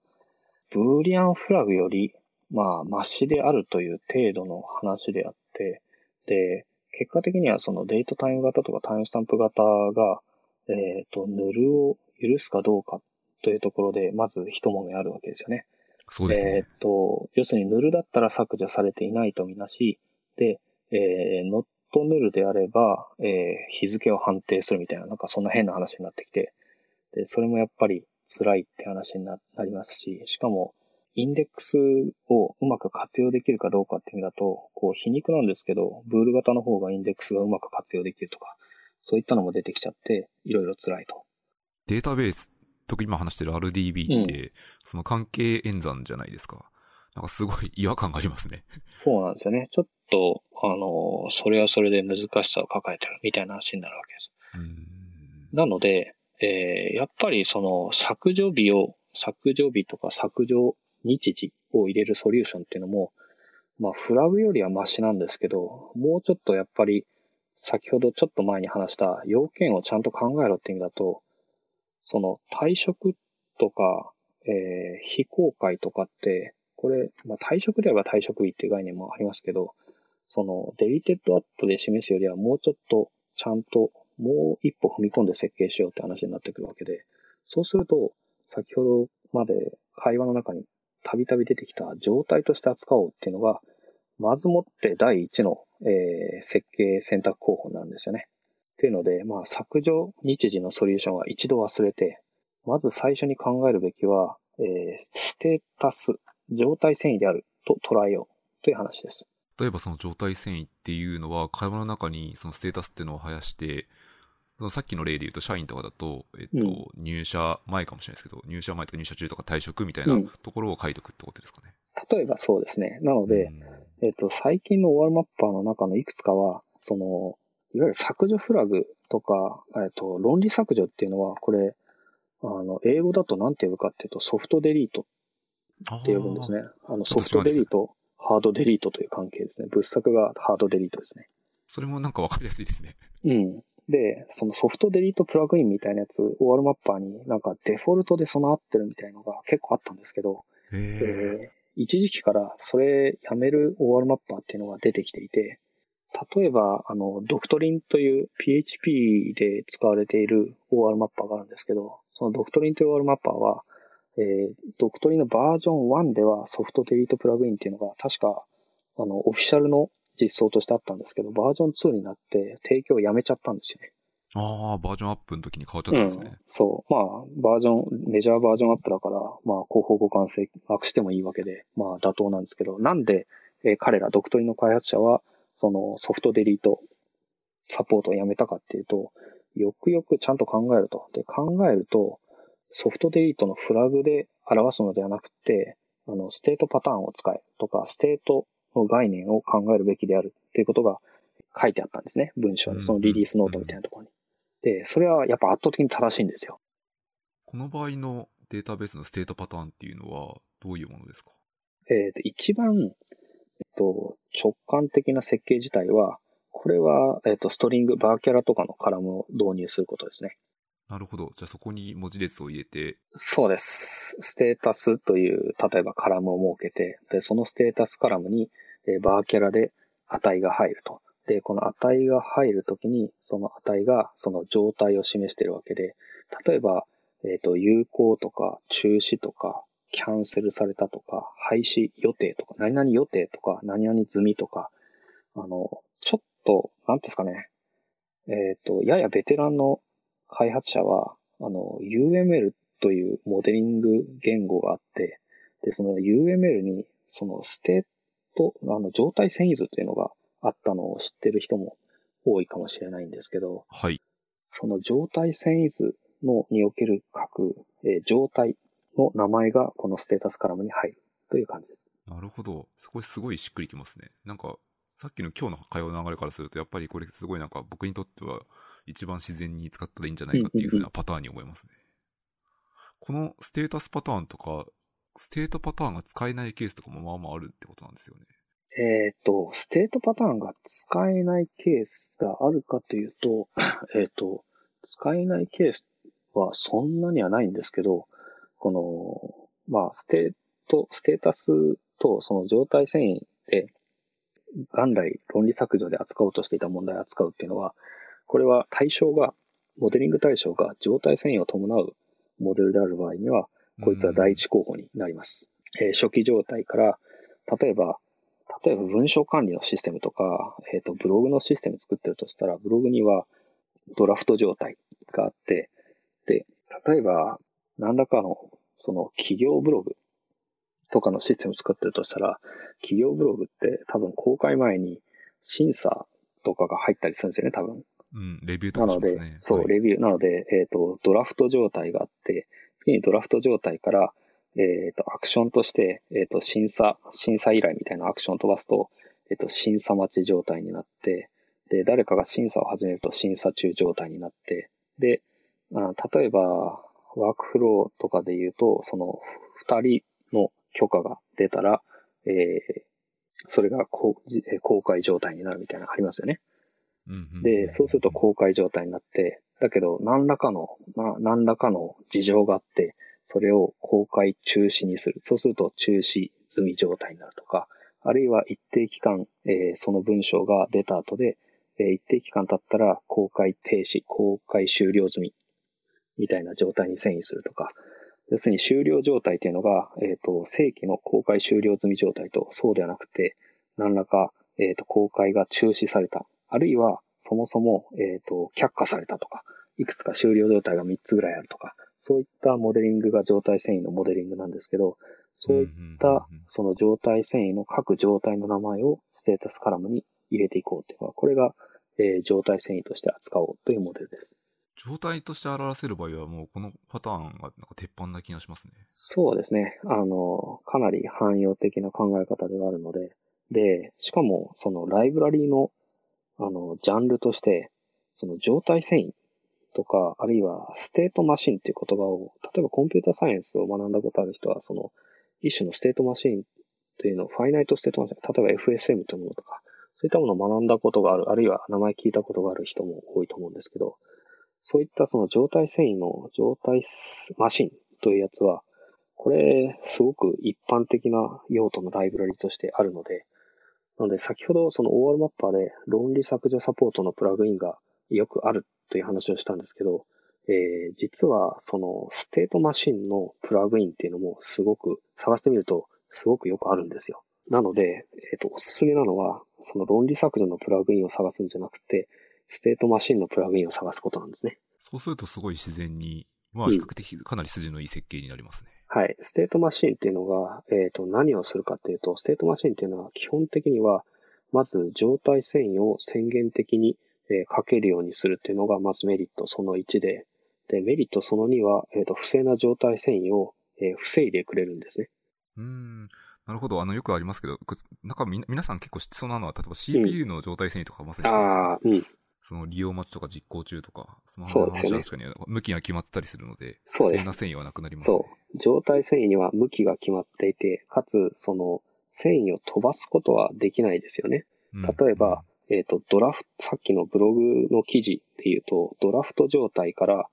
ブーリアンフラグより、まあ、マシであるという程度の話であって、で、結果的にはそのデートタイム型とかタイムスタンプ型が、えっ、と、ヌルを許すかどうかというところで、まず一揉めあるわけですよね。そうですね。えっ、と、要するにヌルだったら削除されていないとみなし、で、えー、ノットヌルであれば、えー、日付を判定するみたいな、なんかそんな変な話になってきて、で、それもやっぱり辛いって話になりますし、しかも、インデックスをうまく活用できるかどうかって意味だと、こう皮肉なんですけど、ブール型の方がインデックスがうまく活用できるとか、そういったのも出てきちゃって、いろいろ辛いと。データベース、特に今話してる RDB って、うん、その関係演算じゃないですか。なんかすごい違和感がありますね。そうなんですよね。ちょっと、あの、それはそれで難しさを抱えてるみたいな話になるわけです。なので、えー、やっぱりその削除日を、削除日とか削除日時を入れるソリューションっていうのも、まあ、フラグよりはマシなんですけど、もうちょっとやっぱり、先ほどちょっと前に話した要件をちゃんと考えろって意味だと、その退職とか、えー、非公開とかって、これ、まあ、退職であれば退職日っていう概念もありますけど、そのデリテッドアットで示すよりはもうちょっとちゃんともう一歩踏み込んで設計しようって話になってくるわけで、そうすると、先ほどまで会話の中にたびたび出てきた状態として扱おうっていうのが、まずもって第一の、えー、設計選択候補なんですよね。っていうので、まあ、削除日時のソリューションは一度忘れて、まず最初に考えるべきは、えー、ステータス、状態遷移であると捉えようという話です。例えばその状態遷移っていうのは、会話の中にそのステータスっていうのを生やして、そのさっきの例で言うと、社員とかだと、えっと、うん、入社前かもしれないですけど、入社前とか入社中とか退職みたいなところを書いておくってことですかね。うん、例えばそうですね。なので、うん、えっと、最近の OR マッパーの中のいくつかは、その、いわゆる削除フラグとか、えっと、論理削除っていうのは、これ、あの、英語だと何て呼ぶかっていうと、ソフトデリートって呼ぶんですね。あの、ソフトデリート、ハードデリートという関係ですね。物作がハードデリートですね。それもなんかわかりやすいですね。うん。で、そのソフトデリートプラグインみたいなやつ、OR マッパーになんかデフォルトで備わってるみたいのが結構あったんですけど、えー、一時期からそれやめる OR マッパーっていうのが出てきていて、例えば、あの、ドクトリンという PHP で使われている OR マッパーがあるんですけど、そのドクトリンという OR マッパーは、えー、ドクトリンのバージョン1ではソフトデリートプラグインっていうのが確か、あの、オフィシャルの実装としてあったんですけど、バージョン2になって提供をやめちゃったんですよね。ああ、バージョンアップの時に変わっちゃったんですね、うん。そう。まあ、バージョン、メジャーバージョンアップだから、まあ、後方互換性なくしてもいいわけで、まあ、妥当なんですけど、なんで、えー、彼ら、 Doctrine の開発者は、その soft delete、サポートをやめたかっていうと、よくよくちゃんと考えると。で、考えると、 soft delete のフラグで表すのではなくて、あの、ステートパターンを使えとか、ステートの概念を考えるべきであるっていうことが書いてあったんですね。文章に、そのリリースノートみたいなところに。で、それはやっぱ圧倒的に正しいんですよ。この場合のデータベースのステートパターンっていうのはどういうものですか？えっ、と、一番、えっと、直感的な設計自体は、これは、えっ、と、ストリング、バーキャラとかのカラムを導入することですね。なるほど。じゃあそこに文字列を入れて。そうです。ステータスという、例えばカラムを設けて、で、そのステータスカラムに、えバーキャラで値が入ると。で、この値が入るときに、その値がその状態を示しているわけで、例えば、えっ、ー、と、有効とか、中止とか、キャンセルされたとか、廃止予定とか、何々予定とか、何々済みとか、あの、ちょっと、なんですかね、えっ、ー、と、ややベテランの開発者は、あの、UML というモデリング言語があって、で、その UML に、そのステート、あの、状態遷移図というのがあったのを知ってる人も多いかもしれないんですけど、はい。その状態遷移図のにおける各、えー、状態の名前がこのステータスカラムに入るという感じです。なるほど。そこすごいしっくりきますね。なんか、さっきの今日の会話の流れからすると、やっぱりこれすごいなんか僕にとっては一番自然に使ったらいいんじゃないかっていう風なパターンに思いますね。このステータスパターンとか、ステートパターンが使えないケースとかもまあまああるってことなんですよね。えっ、ー、と、ステートパターンが使えないケースがあるかというと、<clears throat> えっ、ー、と、使えないケースはそんなにはないんですけど、この、まあ、ステート、ステータスとその状態遷移で、元来論理削除で扱おうとしていた問題を扱うっていうのは、これは対象が、モデリング対象が状態遷移を伴うモデルである場合には、こいつは第一候補になります。えー、初期状態から、例えば、例えば文章管理のシステムとか、えっ、ー、と、ブログのシステム作ってるとしたら、ブログにはドラフト状態があって、で、例えば、何らかの、その企業ブログとかのシステム作ってるとしたら、企業ブログって多分公開前に審査とかが入ったりするんですよね、多分。うん、レビューとかね。なので、そう、はい、レビュー。なので、えっ、ー、と、ドラフト状態があって、次にドラフト状態から、えっ、ー、と、アクションとして、えっ、ー、と、審査、審査依頼みたいなアクションを飛ばすと、えっ、と、審査待ち状態になって、で、誰かが審査を始めると審査中状態になって、で、あ例えば、ワークフローとかで言うと、その、二人の許可が出たら、えー、それが公公開状態になるみたいなのありますよね。で、そうすると公開状態になって、だけど何らかの、な何らかの事情があって、それを公開中止にする。そうすると中止済み状態になるとか、あるいは一定期間、えー、その文章が出た後で、えー、一定期間経ったら公開停止、公開終了済み、みたいな状態に遷移するとか、要するに終了状態というのが、えっ、ー、と、正規の公開終了済み状態とそうではなくて、何らか、えっ、ー、と、公開が中止された。あるいは、そもそも、えっ、ー、と、却下されたとか、いくつか終了状態が3つぐらいあるとか、そういったモデリングが状態遷移のモデリングなんですけど、そういった、その状態遷移の各状態の名前をステータスカラムに入れていこうというのは、これが、えー、状態遷移として扱おうというモデルです。状態として表せる場合はもうこのパターンがなんか鉄板な気がしますね。そうですね。あの、かなり汎用的な考え方ではあるので、で、しかもそのライブラリーのあの、ジャンルとして、その状態遷移とか、あるいはステートマシンっていう言葉を、例えばコンピュータサイエンスを学んだことある人は、その一種のステートマシンというのを finite state machine、例えば FSM というものとか、そういったものを学んだことがある、あるいは名前聞いたことがある人も多いと思うんですけど、そういったその状態遷移の状態マシンというやつは、これ、すごく一般的な用途のライブラリとしてあるので、なので先ほどその OR マッパーで論理削除サポートのプラグインがよくあるという話をしたんですけど、えー、実はそのステートマシンのプラグインっていうのもすごく探してみるとすごくよくあるんですよ。なので、えっ、ー、と、おすすめなのは、その論理削除のプラグインを探すんじゃなくて、ステートマシンのプラグインを探すことなんですね。そうするとすごい自然に、まあ比較的かなり筋のいい設計になりますね。うん、はい。ステートマシンっていうのが、えっ、ー、と、何をするかっていうと、ステートマシンっていうのは基本的には、まず状態遷移を宣言的に、えー、書けるようにするっていうのが、まずメリットその1で、で、メリットその2は、えっ、ー、と、不正な状態遷移を、えー、防いでくれるんですね。うん。なるほど。あの、よくありますけど、なんかみ、皆さん結構知ってそうなのは、例えば CPU の状態遷移とかまさにそうです、ね、ああ、うん。その利用待ちとか実行中とか、その話は確かに向きが決まったりするので、そうです。な繊維はなくなります、ね、そう。状態遷移には向きが決まっていて、かつ、その、繊維を飛ばすことはできないですよね。例えば、うん、えっ、ー、と、ドラフト、さっきのブログの記事で言うと、ドラフト状態から、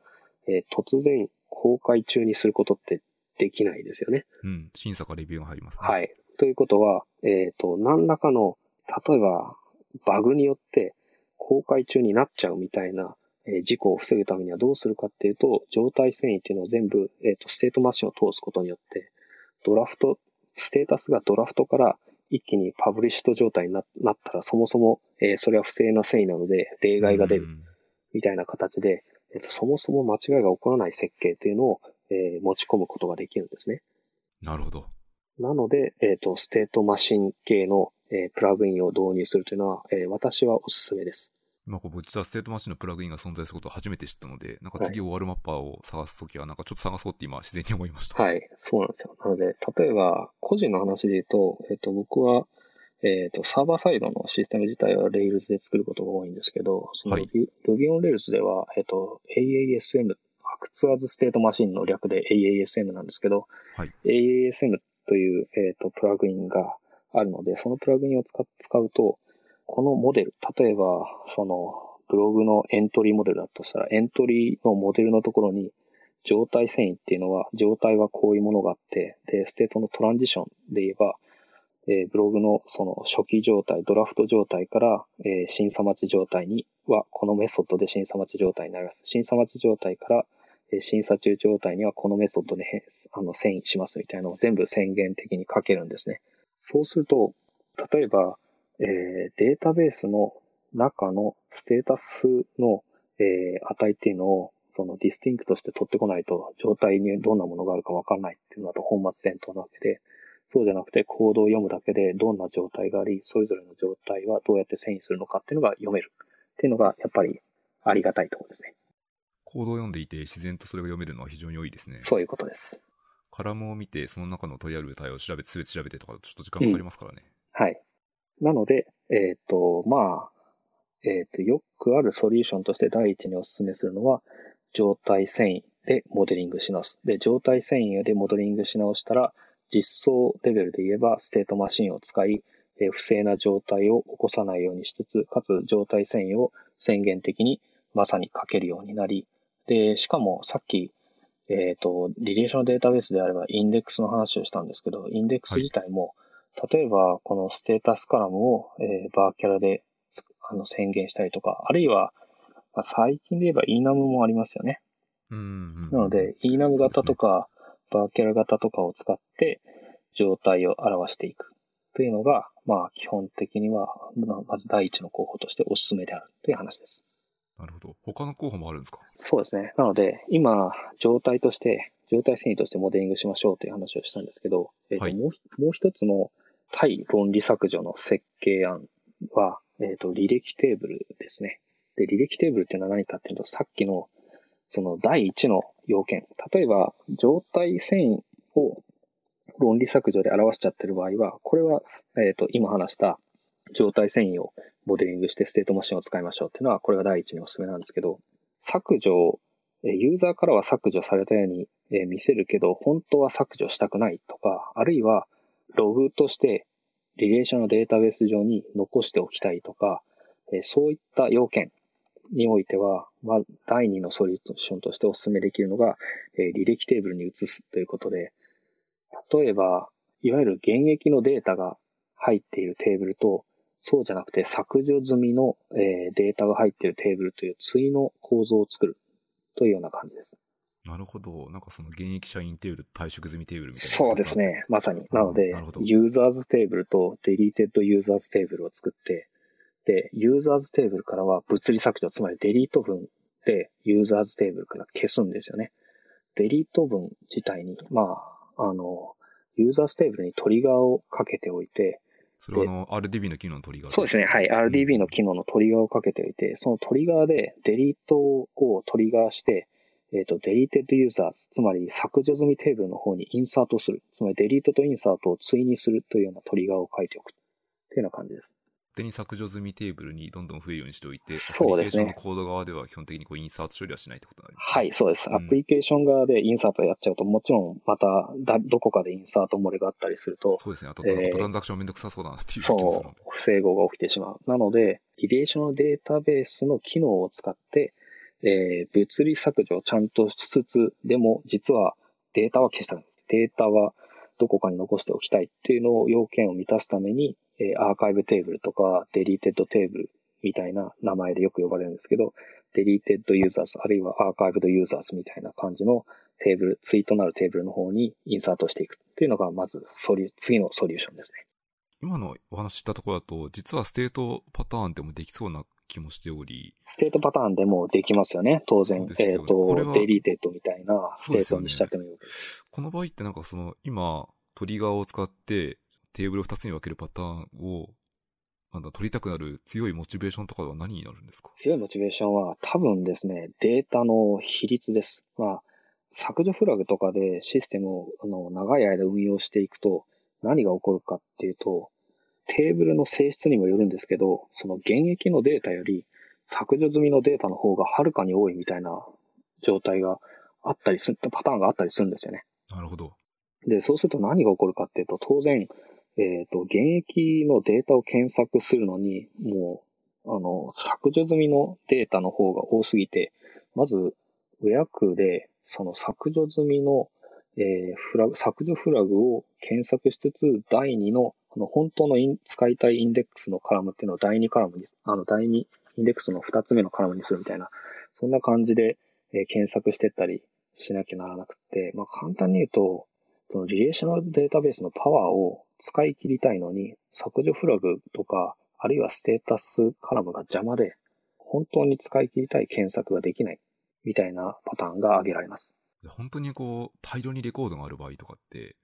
えー、突然公開中にすることってできないですよね。うん。審査かレビューが入りますね。はい。ということは、えっ、ー、と、何らかの、例えば、バグによって、公開中になっちゃうみたいな、え、事故を防ぐためにはどうするかっていうと、状態遷移っていうのを全部、えっ、ー、と、ステートマシンを通すことによって、ドラフト、ステータスがドラフトから一気にパブリッシュト状態になったら、そもそも、えー、それは不正な遷移なので、例外が出る。みたいな形で、えっ、ー、と、そもそも間違いが起こらない設計というのを、え、持ち込むことができるんですね。なるほど。なので、えっ、ー、と、ステートマシン系の、えー、プラグインを導入するというのは、えー、私はおすすめです。まあ、こう、実はステートマシンのプラグインが存在することを初めて知ったので、なんか次 OR マッパーを探すときは、なんかちょっと探そうって今自然に思いました。はい、そうなんですよ。なので、例えば、個人の話で言うと、えっ、ー、と、僕は、えっ、ー、と、サーバーサイドのシステム自体は Rails で作ることが多いんですけど、その Ruby,、はい、on Rails では、えっ、ー、と、AASM、Acts as State Machine の略で AASM なんですけど、はい、AASM という、えっ、と、プラグインがあるので、そのプラグインを使うと、このモデル、例えば、その、ブログのエントリーモデルだとしたら、エントリーのモデルのところに、状態遷移っていうのは、状態はこういうものがあって、で、ステートのトランジションで言えば、えー、ブログのその初期状態、ドラフト状態から、えー、審査待ち状態には、このメソッドで審査待ち状態になります。審査待ち状態から、審査中状態にはこのメソッドであの遷移しますみたいなのを全部宣言的に書けるんですね。そうすると、例えば、えー、データベースの中のステータスの、えー、値っていうのをその distinct して取ってこないと状態にどんなものがあるかわかんないっていうのだと本末転倒なわけで、そうじゃなくてコードを読むだけでどんな状態があり、それぞれの状態はどうやって遷移するのかっていうのが読めるっていうのがやっぱりありがたいところですね。コードを読んでいて自然とそれが読めるのは非常に良いですね。そういうことです。カラムを見て、その中の取りある値を調べて、すべて調べてとか、ちょっと時間かかりますからね。うん、はい。なので、えっ、ー、と、まあ、えっ、ー、と、よくあるソリューションとして第一にお勧めするのは、状態遷移でモデリングし直す。で、状態遷移でモデリングし直したら、実装レベルで言えば、ステートマシンを使い、え不正な状態を起こさないようにしつつ、かつ状態遷移を宣言的にまさに書けるようになり、で、しかもさっき、えっ、ー、と、リレーションデータベースであればインデックスの話をしたんですけど、インデックス自体も、はい、例えばこのステータスカラムを、えー、バーキャラであの宣言したりとか、あるいは、まあ、最近で言えば enum もありますよね。うん、なので、enum 型とか、バーキャラ型とかを使って状態を表していくというのが、まあ基本的には、まず第一の候補としてお勧めであるという話です。なるほど。他の候補もあるんですか？そうですね。なので、今、状態として、状態遷移としてモデリングしましょうという話をしたんですけど、えーと、はい、もうもう一つの対論理削除の設計案は、えっ、ー、と、履歴テーブルですね。で、履歴テーブルっていうのは何かっていうと、さっきの、その第一の要件。例えば、状態遷移を論理削除で表しちゃってる場合は、これは、えっ、ー、と、今話した状態遷移をモデリングしてステートマシンを使いましょうっていうのは、これが第一におすすめなんですけど、削除、ユーザーからは削除されたように見せるけど、本当は削除したくないとか、あるいはログとしてリレーションのデータベース上に残しておきたいとか、そういった要件においては、まあ、第2のソリューションとしてお勧めできるのが、履歴テーブルに移すということで、例えば、いわゆる現役のデータが入っているテーブルと、そうじゃなくて削除済みの、えデータが入っているテーブルという対の構造を作るというような感じです。なるほど。なんかその現役社員テーブル、退職済みテーブルみたいな。そうですね。まさに。なので、ユーザーズテーブルと deleted users テーブルを作って、で、 users テーブルからは物理削除、つまり delete 文で users テーブルから消すんですよね。 delete 文自体に、まあ、あの、ユーザーズテーブルにトリガーをかけておいて、それはあの、RDB の機能のトリガーそうですね。はい。RDB の機能のトリガーをかけておいて、そのトリガーで delete をトリガーして、えっ、ー、と、 deleted user つまり削除済みテーブルの方に insert する。つまり delete と insert を対にするというようなトリガーを書いておく。というような感じです。手に削除済みテーブルにどんどん増えるようにしておいて、そうですね。コード側では基本的にこうインサート処理はしないってことになります、ね、はい、そうです。アプリケーション側でインサートやっちゃうと、もちろんまただどこかでインサート漏れがあったりすると、そうですね。あと、えー、トランザクションめんどくさそうだなっていうそう、不整合が起きてしまう。なので、リレーションデータベースの機能を使って、えー、物理削除をちゃんとしつつ、でも実はデータは消したい。データはどこかに残しておきたいっていうのを要件を満たすために、えー、アーカイブテーブルとか、 deleted テーブルみたいな名前でよく呼ばれるんですけど、 deleted users、あるいは archived users みたいな感じのテーブル、ツイートなるテーブルの方に insert していくっていうのが、まずソリ、次のソリューションですね。今のお話したところだと、実はステートパターンでもできそうな気もしており。ステートパターンでもできますよね、当然。ね、えっ、ー、と、 deleted みたいなステートにしちゃってもいいわけです。この場合ってなんかその、今、トリガーを使ってテーブルを2つに分けるパターンを、なんだ、取りたくなる強いモチベーションとかは何になるんですか？強いモチベーションは多分ですね、データの比率です。まあ、削除フラグとかでシステムをあの長い間運用していくと何が起こるかっていうと、テーブルの性質にもよるんですけど、その現役のデータより削除済みのデータの方がはるかに多いみたいな状態があったりする、パターンがあったりするんですよね。なるほど。で、そうすると何が起こるかっていうと、当然、えっ、ー、と、現役のデータを検索するのに、もう、あの、削除済みのデータの方が多すぎて、まず、予約で、その削除済みの、えー、フラグ、削除フラグを検索しつつ、第2のあの、本当のイン使いたいインデックスのカラムっていうのを第2カラムに、あの、第2インデックスの2つ目のカラムにするみたいな、そんな感じで、えー検索してったりしなきゃならなくて、まあ、簡単に言うと、そのリレーショナルデータベースのパワーを使い切りたいのに、削除フラグとか、あるいはステータスカラムが邪魔で、本当に使い切りたい検索ができない、みたいなパターンが挙げられます。で本当にこう、大量にレコードがある場合とかって、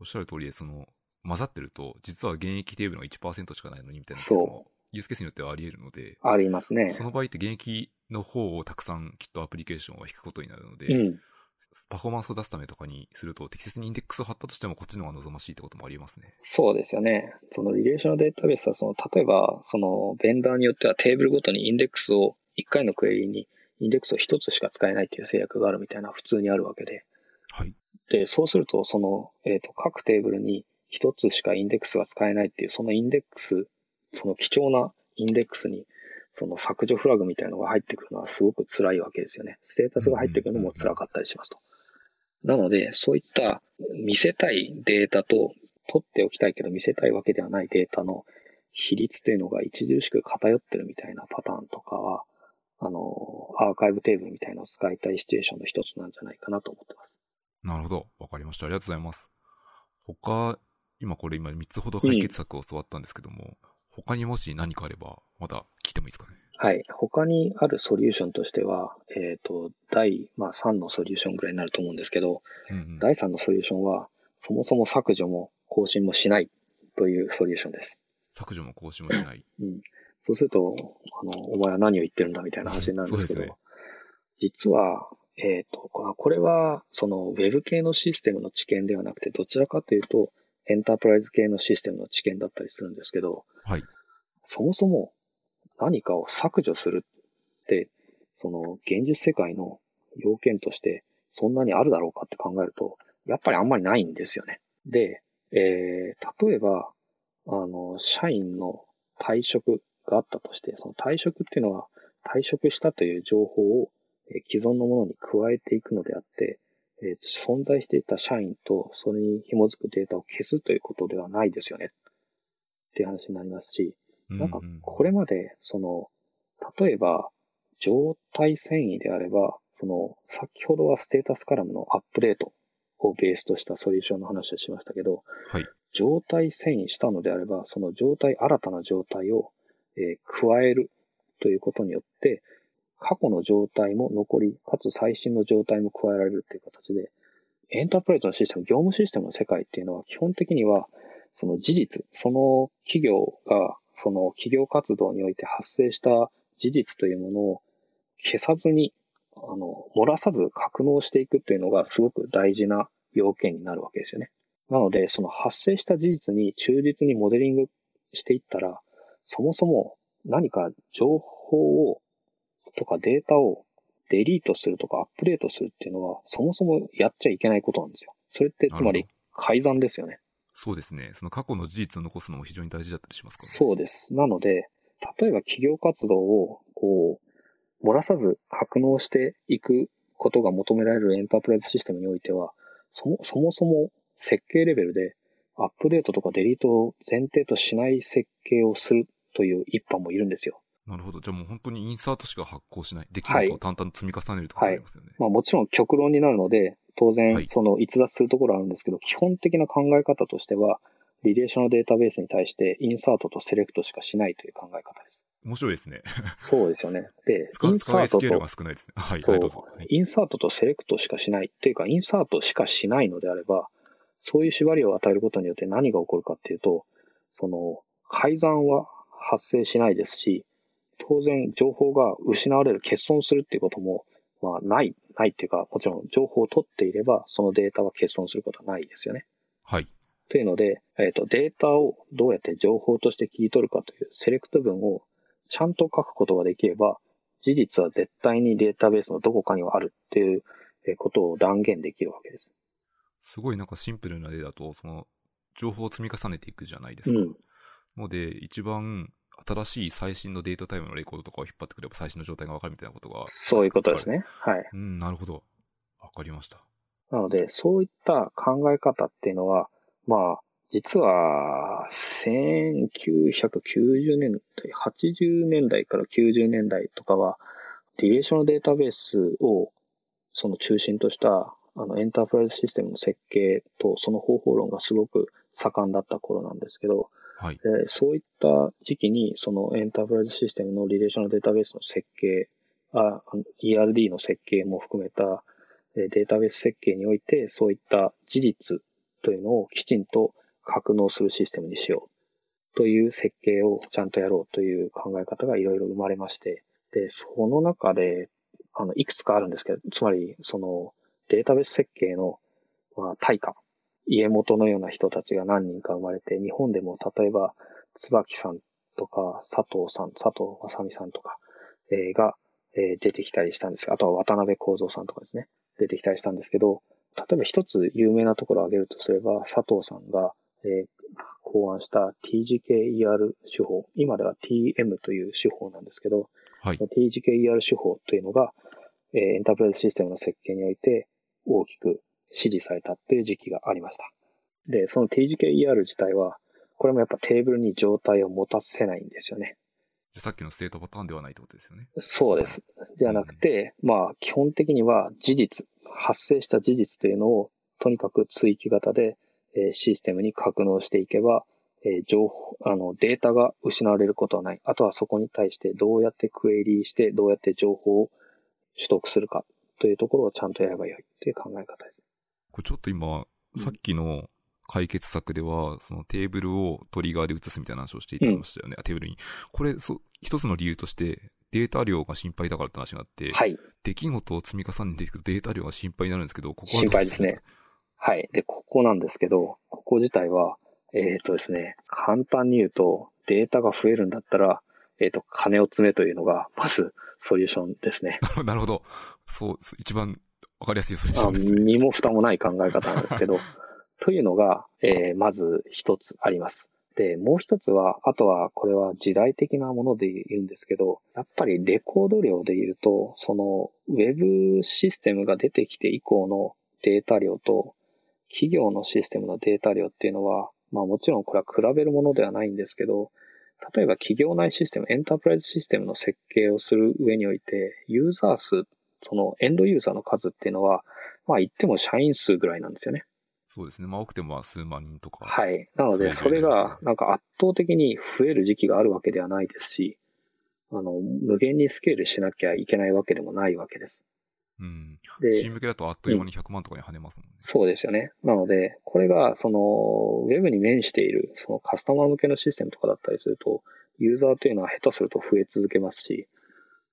おっしゃる通りで、その、混ざってると、実は現役テーブルが1%しかないのにみたいなケースも、ユースケースによってはあり得るので、ありますねそ。の場合って現役の方をたくさんきっとアプリケーションは引くことになるので、うん。パフォーマンスを出すためとかにすると、適切にインデックスを貼ったとしてもこっちの方が望ましいってこともありますね。そうですよね。そのリレーショナルデータベースは、その、例えば、その、ベンダーによってはテーブルごとにインデックスを、1回のクエリにインデックスを1つしか使えないっていう制約があるみたいな普通にあるわけで。はい。で、そうすると、その、えっ、と、各テーブルに1つしかインデックスが使えないっていう、そのインデックス、その貴重なインデックスに、その削除フラグみたいなのが入ってくるのはすごく辛いわけですよね。ステータスが入ってくるのも辛かったりしますと。なので、そういった見せたいデータと取っておきたいけど見せたいわけではないデータの比率というのが著しく偏ってるみたいなパターンとかは、あの、アーカイブテーブルみたいなのを使いたいシチュエーションの一つなんじゃないかなと思ってます。なるほど。わかりました。ありがとうございます。他、今これ今3つほど解決策を教わったんですけども、他にもし何かあれば、まだ聞いてもいいですかね？はい。他にあるソリューションとしては、えっ、と、第、まあ、3のソリューションぐらいになると思うんですけど、うんうん。第3のソリューションは、そもそも削除も更新もしないというソリューションです。削除も更新もしない。<laughs> うん。そうすると、あの、お前は何を言ってるんだみたいな話になるんですけど、ね実は、えっ、と、ここれは、その、ウェブ系のシステムの知見ではなくて、どちらかというと、エンタープライズ系のシステムの知見だったりするんですけど、はい。そもそも何かを削除するって、その現実世界の要件としてそんなにあるだろうかって考えると、やっぱりあんまりないんですよね。で、えー、例えば、あの、社員の退職があったとして、その退職っていうのは退職したという情報をえー既存のものに加えていくのであって、えー存在していた社員とそれに紐づくデータを消すということではないですよね。っていう話になりますし、なんかこれまで、その、例えば、状態遷移であれば、その、先ほどはステータスカラムのアップデートをベースとしたソリューションの話をしましたけど、はい。状態遷移したのであれば、その状態、新たな状態を、えー加えるということによって、過去の状態も残り、かつ最新の状態も加えられるという形で、エンタープライズのシステム、業務システムの世界っていうのは基本的には、その事実、その企業が、その企業活動において発生した事実というものを消さずに、あの、漏らさず格納していくというのがすごく大事な要件になるわけですよね。なので、その発生した事実に忠実にモデリングしていったら、そもそも何か情報を、とかデータをデリートするとかアップデートするっていうのは、そもそもやっちゃいけないことなんですよ。それってつまり改ざんですよね。そうですね。その過去の事実を残すのも非常に大事だったりしますからね。そうです。なので、例えば企業活動を、こう、漏らさず格納していくことが求められるエンタープライズシステムにおいては、そもそもそも設計レベルでアップデートとかデリートを前提としない設計をするという一派もいるんですよ。なるほど。じゃあもう本当にインサートしか発行しない。できはいることを淡々と積み重ねるとかありますよね。まあもちろん極論になるので、当は然いその逸脱するところはあるんですけど、基本的な考え方としては、リレーショナルデータベースに対してインサートとセレクトしかしないという考え方です。面白いですね。そうですよね。で、<laughs> インサートとが少ないですね。はい、そうはい、インサートとセレクトしかしない。っていうか、インサートしかしないのであれば、そういう縛りを与えることによって何が起こるかっていうと、その、改ざんは発生しないですし、当然情報が失われる、欠損するっていうことも、まあ、ない、ないっていうか、もちろん情報を取っていれば、そのデータは欠損することはないですよね。はい。というので、えっ、と、データをどうやって情報として切り取るかというセレクト文をちゃんと書くことができれば、事実は絶対にデータベースのどこかにはあるっていうえーことを断言できるわけです。すごいなんかシンプルな例だと、その、情報を積み重ねていくじゃないでうすか。ん。ので、一番新しい最新のデータタイムのレコードとかを引っ張ってくれば最新の状態がわかるみたいなことが。そういうことです。ね。はい。うん、なるほど。わかりました。なので、そういった考え方っていうのは、まあ、実は、1990年代、80年代から90年代とかは、リレーションデータベースをその中心としたあのエンタープライズシステムの設計とその方法論がすごく盛んだった頃なんですけど、はい。でそういった時期にそのエンタープライズシステムのリレーショナルデータベースの設計、あ ERD の設計も含めたデータベース設計においてそういった事実というのをきちんと格納するシステムにしようという設計をちゃんとやろうという考え方がいろいろ生まれまして、で、その中で、あの、いくつかあるんですけど、つまり、その、データベース設計の、まあ、対価、家元のような人たちが何人か生まれて、日本でも例えば、椿さんとか、佐藤さん、佐藤正美さんとか、えーが、えー出てきたりしたんですが、あとは渡辺幸三さんとかですね、出てきたりしたんですけど、例えば一つ有名なところを挙げるとすれば、佐藤さんが、えー考案した TGKER 手法、今では TM という手法なんですけど、はい。TGKER 手法というのが、えーエンタープライズシステムの設計において大きく支持されたっていう時期がありました。で、その TGKER 自体は、これもやっぱテーブルに状態を持たせないんですよね。じゃあさっきのステートパターンではないってことですよね。そうです。じゃなくて、まあ、基本的には事実、発生した事実というのを、とにかく追記型で、えーシステムに格納していけば、えー情報、あの、データが失われることはない。あとはそこに対してどうやってクエリーして、どうやって情報を取得するかというところをちゃんとやればよいという考え方です。これちょっと今、うんさっきの解決策では、そのテーブルをトリガーで移すみたいな話をしていただきましたよね。あテーブルに。これ、そう、一つの理由として、データ量が心配だからって話があって、はい。出来事を積み重ねていくとデータ量が心配になるんですけど、ここは心配ですね。はい。で、ここなんですけど、ここ自体は、えっ、とですね、簡単に言うと、データが増えるんだったら、えっ、と、金を詰めというのが、まず、ソリューションですね。<laughs> なるほど。そう一番わかりやすいソリューシあョンですね。身も蓋もない考え方なんですけど、<laughs> というのが、えーまず一つあります。で、もう一つは、あとはこれは時代的なもので言うんですけど、やっぱりレコード量で言うと、そのウェブシステムが出てきて以降のデータ量と企業のシステムのデータ量っていうのは、まあもちろんこれは比べるものではないんですけど、例えば企業内システム、エンタープライズシステムの設計をする上において、ユーザー数、そのエンドユーザーの数っていうのは、まあ言っても社員数ぐらいなんですよね。そうですね。まあ多くてもまあ数万人とか。はい。なので、それがなんか圧倒的に増える時期があるわけではないですし、あの、無限にスケールしなきゃいけないわけでもないわけです。うん。でチーム向けだとあっという間に100万とかに跳ねますもんね。そうですよね。なので、これが、その、ウェブに面している、そのカスタマー向けのシステムとかだったりすると、ユーザーというのは下手すると増え続けますし、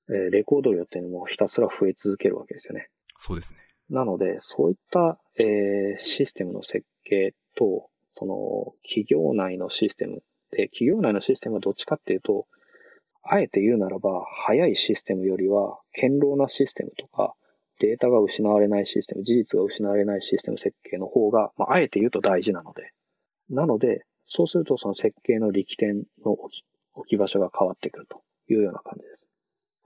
えーレコード量っていうのもひたすら増え続けるわけですよね。そうですね。なので、そういった、えーシステムの設計と、その、企業内のシステムで、企業内のシステムはどっちかっていうと、あえて言うならば、早いシステムよりは、堅牢なシステムとか、データが失われないシステム、事実が失われないシステム設計の方が、まあ、あえて言うと大事なので。なので、そうするとその設計の力点の置き置き場所が変わってくるというような感じです。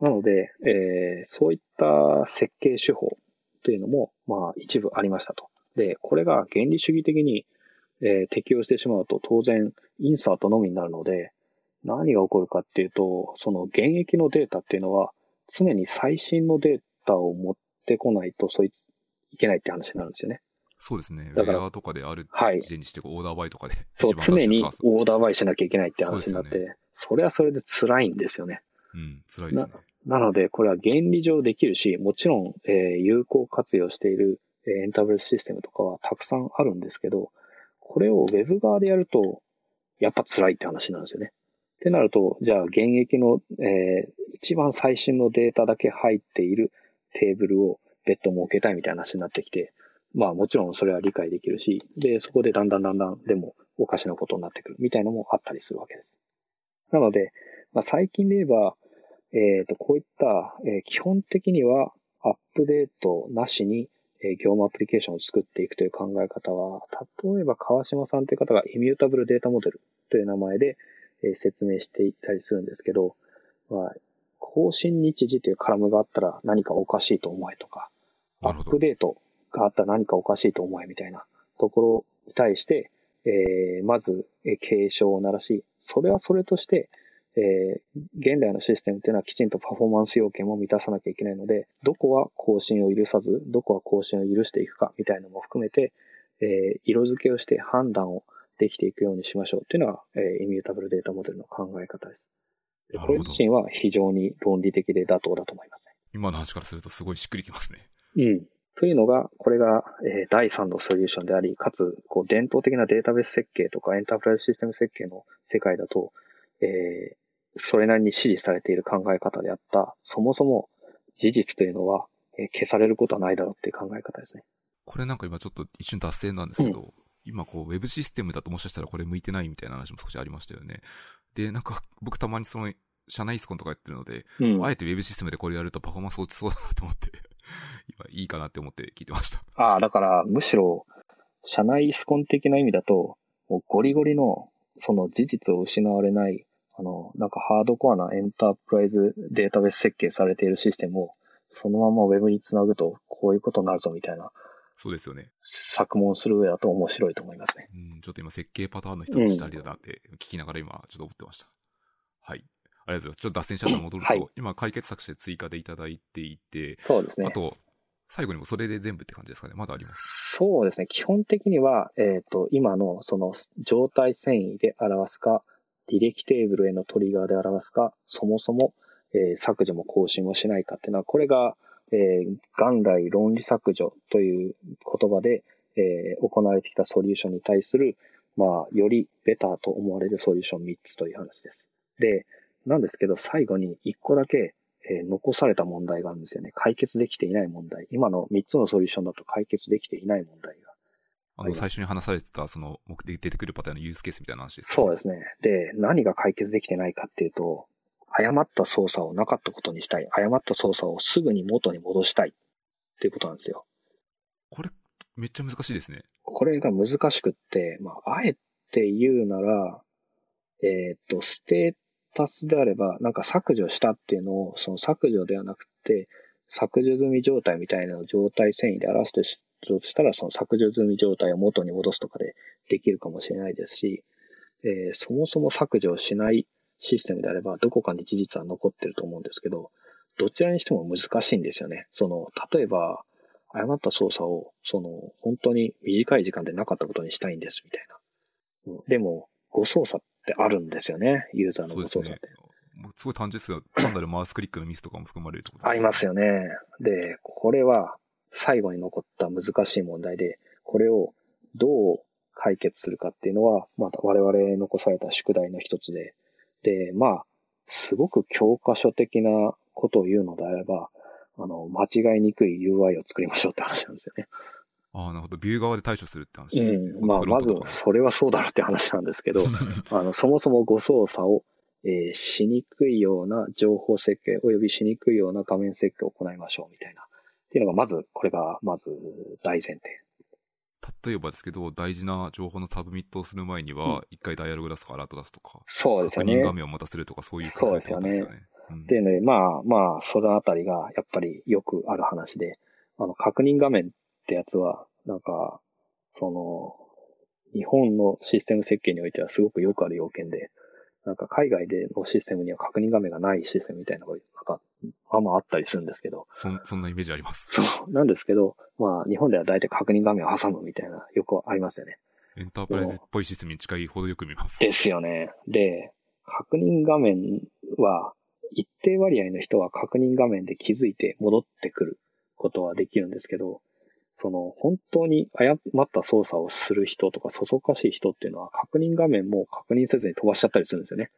なので、えーそういった設計手法というのも、まあ、一部ありましたと。で、これが原理主義的に、えー適用してしまうと、当然、インサートのみになるので、何が起こるかっていうと、その現役のデータっていうのは、常に最新のデータを持ってこないと、そういいけないって話になるんですよね。そうですね。ウだからェアとかであるはい時点にして、オーダーバイとかで。そう、常にオーダーバイしなきゃいけないって話になって、そうそ,、ですれはそれで辛いんですよね。うん、辛いですね。なので、これは原理上できるし、もちろん、えー有効活用している、えーエンタープライズシステムとかはたくさんあるんですけど、これを Web 側でやると、やっぱ辛いって話なんですよね。ってなると、じゃあ現役の、えー一番最新のデータだけ入っているテーブルを別途設けたいみたいな話になってきて、まあもちろんそれは理解できるし、で、そこでだんだんだんだんでもおかしなことになってくるみたいなのもあったりするわけです。なので、まあ最近で言えば、えっ、と、こういった、えー基本的にはアップデートなしに、えー業務アプリケーションを作っていくという考え方は、例えば川島さんという方がイミュータブルデータモデルという名前で、えー説明していたりするんですけど、まあ、更新日時というカラムがあったら何かおかしいと思えとか、アップデートがあったら何かおかしいと思えみたいなところに対して、えー、まず、え警鐘を鳴らし、それはそれとして、えー、現代のシステムっていうのはきちんとパフォーマンス要件も満たさなきゃいけないので、どこは更新を許さず、どこは更新を許していくかみたいなのも含めて、えー、色付けをして判断をできていくようにしましょうっていうのが、えー、イミュータブルデータモデルの考え方です。これ自身は非常に論理的で妥当だと思いますね。今の話からするとすごいしっくりきますね。うん。というのが、これが、えー、第3のソリューションであり、かつ、こう、伝統的なデータベース設計とかエンタープライズシステム設計の世界だと、えー、それなりに支持されている考え方であった、そもそも事実というのは、えー、消されることはないだろうっていう考え方ですね。これなんか今ちょっと一瞬脱線なんですけど、うん、今こう、ウェブシステムだともしかしたらこれ向いてないみたいな話も少しありましたよね。で、なんか僕たまにその、社内イスコンとかやってるので、うん、あえてウェブシステムでこれやるとパフォーマンス落ちそうだなと思って <laughs> 今いいかなって思って聞いてました。ああ、だからむしろ、社内イスコン的な意味だと、もうゴリゴリのその事実を失われないあの、なんかハードコアなエンタープライズデータベース設計されているシステムを、そのまま Web につなぐと、こういうことになるぞみたいな。そうですよね。作問する上だと面白いと思いますね。うん、ちょっと今設計パターンの一つしたりだなって聞きながら今ちょっと思ってました。はい。ありがとうございます。ちょっと脱線しちゃったら戻ると、はい、今解決策として追加でいただいていて、そうですね。あと、最後にもそれで全部って感じですかね。まだありますそうですね。基本的には、えっ、ー、と、今のその状態遷移で表すか、履歴テーブルへのトリガーで表すか、そもそも、えー、削除も更新もしないかっていうのは、これが、えー、元来論理削除という言葉で、えー、行われてきたソリューションに対する、まあ、よりベターと思われるソリューション3つという話です。で、なんですけど、最後に1個だけ、えー、残された問題があるんですよね。解決できていない問題。今の3つのソリューションだと解決できていない問題があの、最初に話されてた、その、目的出てくるパターンのユースケースみたいな話です、ね、そうですね。で、何が解決できてないかっていうと、誤った操作をなかったことにしたい。誤った操作をすぐに元に戻したい。っていうことなんですよ。これ、めっちゃ難しいですね。これが難しくって、まあ、あえて言うなら、えっ、と、ステータスであれば、なんか削除したっていうのを、その削除ではなくて、削除済み状態みたいなのを状態遷移で表してとしたら、その削除済み状態を元に戻すとかでできるかもしれないですし、えー、そもそも削除しないシステムであれば、どこかに事実は残ってると思うんですけど、どちらにしても難しいんですよね。その、例えば、誤った操作を、その、本当に短い時間でなかったことにしたいんです、みたいな。でも、誤操作ってあるんですよね、ユーザーの誤操作って。すごい単純ですが、単なるマウスクリックのミスとかも含まれるとありますよね。で、これは、最後に残った難しい問題で、これをどう解決するかっていうのは、また我々残された宿題の一つで、で、まあ、すごく教科書的なことを言うのであれば、あの、間違いにくい UI を作りましょうって話なんですよね。ああ、なるほど。ビュー側で対処するって話ですね。うん。まあ、まず、それはそうだろうって話なんですけど、<laughs> あの、そもそも誤操作を、えー、しにくいような情報設計及びしにくいような画面設計を行いましょうみたいなっていうのが、まず、これが、まず、大前提。例えばですけど、大事な情報のサブミットをする前には、一、回ダイヤログ出すとかアラート出すとか、そうですよね。確認画面をまたするとか、そういう、ね、そうですよね。うん、でね、まあまあ、そのあたりが、やっぱりよくある話で、あの、確認画面ってやつは、なんか、その、日本のシステム設計においてはすごくよくある要件で、なんか海外でのシステムには確認画面がないシステムみたいなのが、なんか、まあまああったりするんですけど。そ、そんなイメージあります。そう。なんですけど、まあ日本では大体確認画面を挟むみたいな、よくありますよね。エンタープライズっぽいシステムに近いほどよく見ます。ですよね。で、確認画面は、一定割合の人は確認画面で気づいて戻ってくることはできるんですけど、その、本当に誤った操作をする人とか、そそっかしい人っていうのは、確認画面も確認せずに飛ばしちゃったりするんですよね。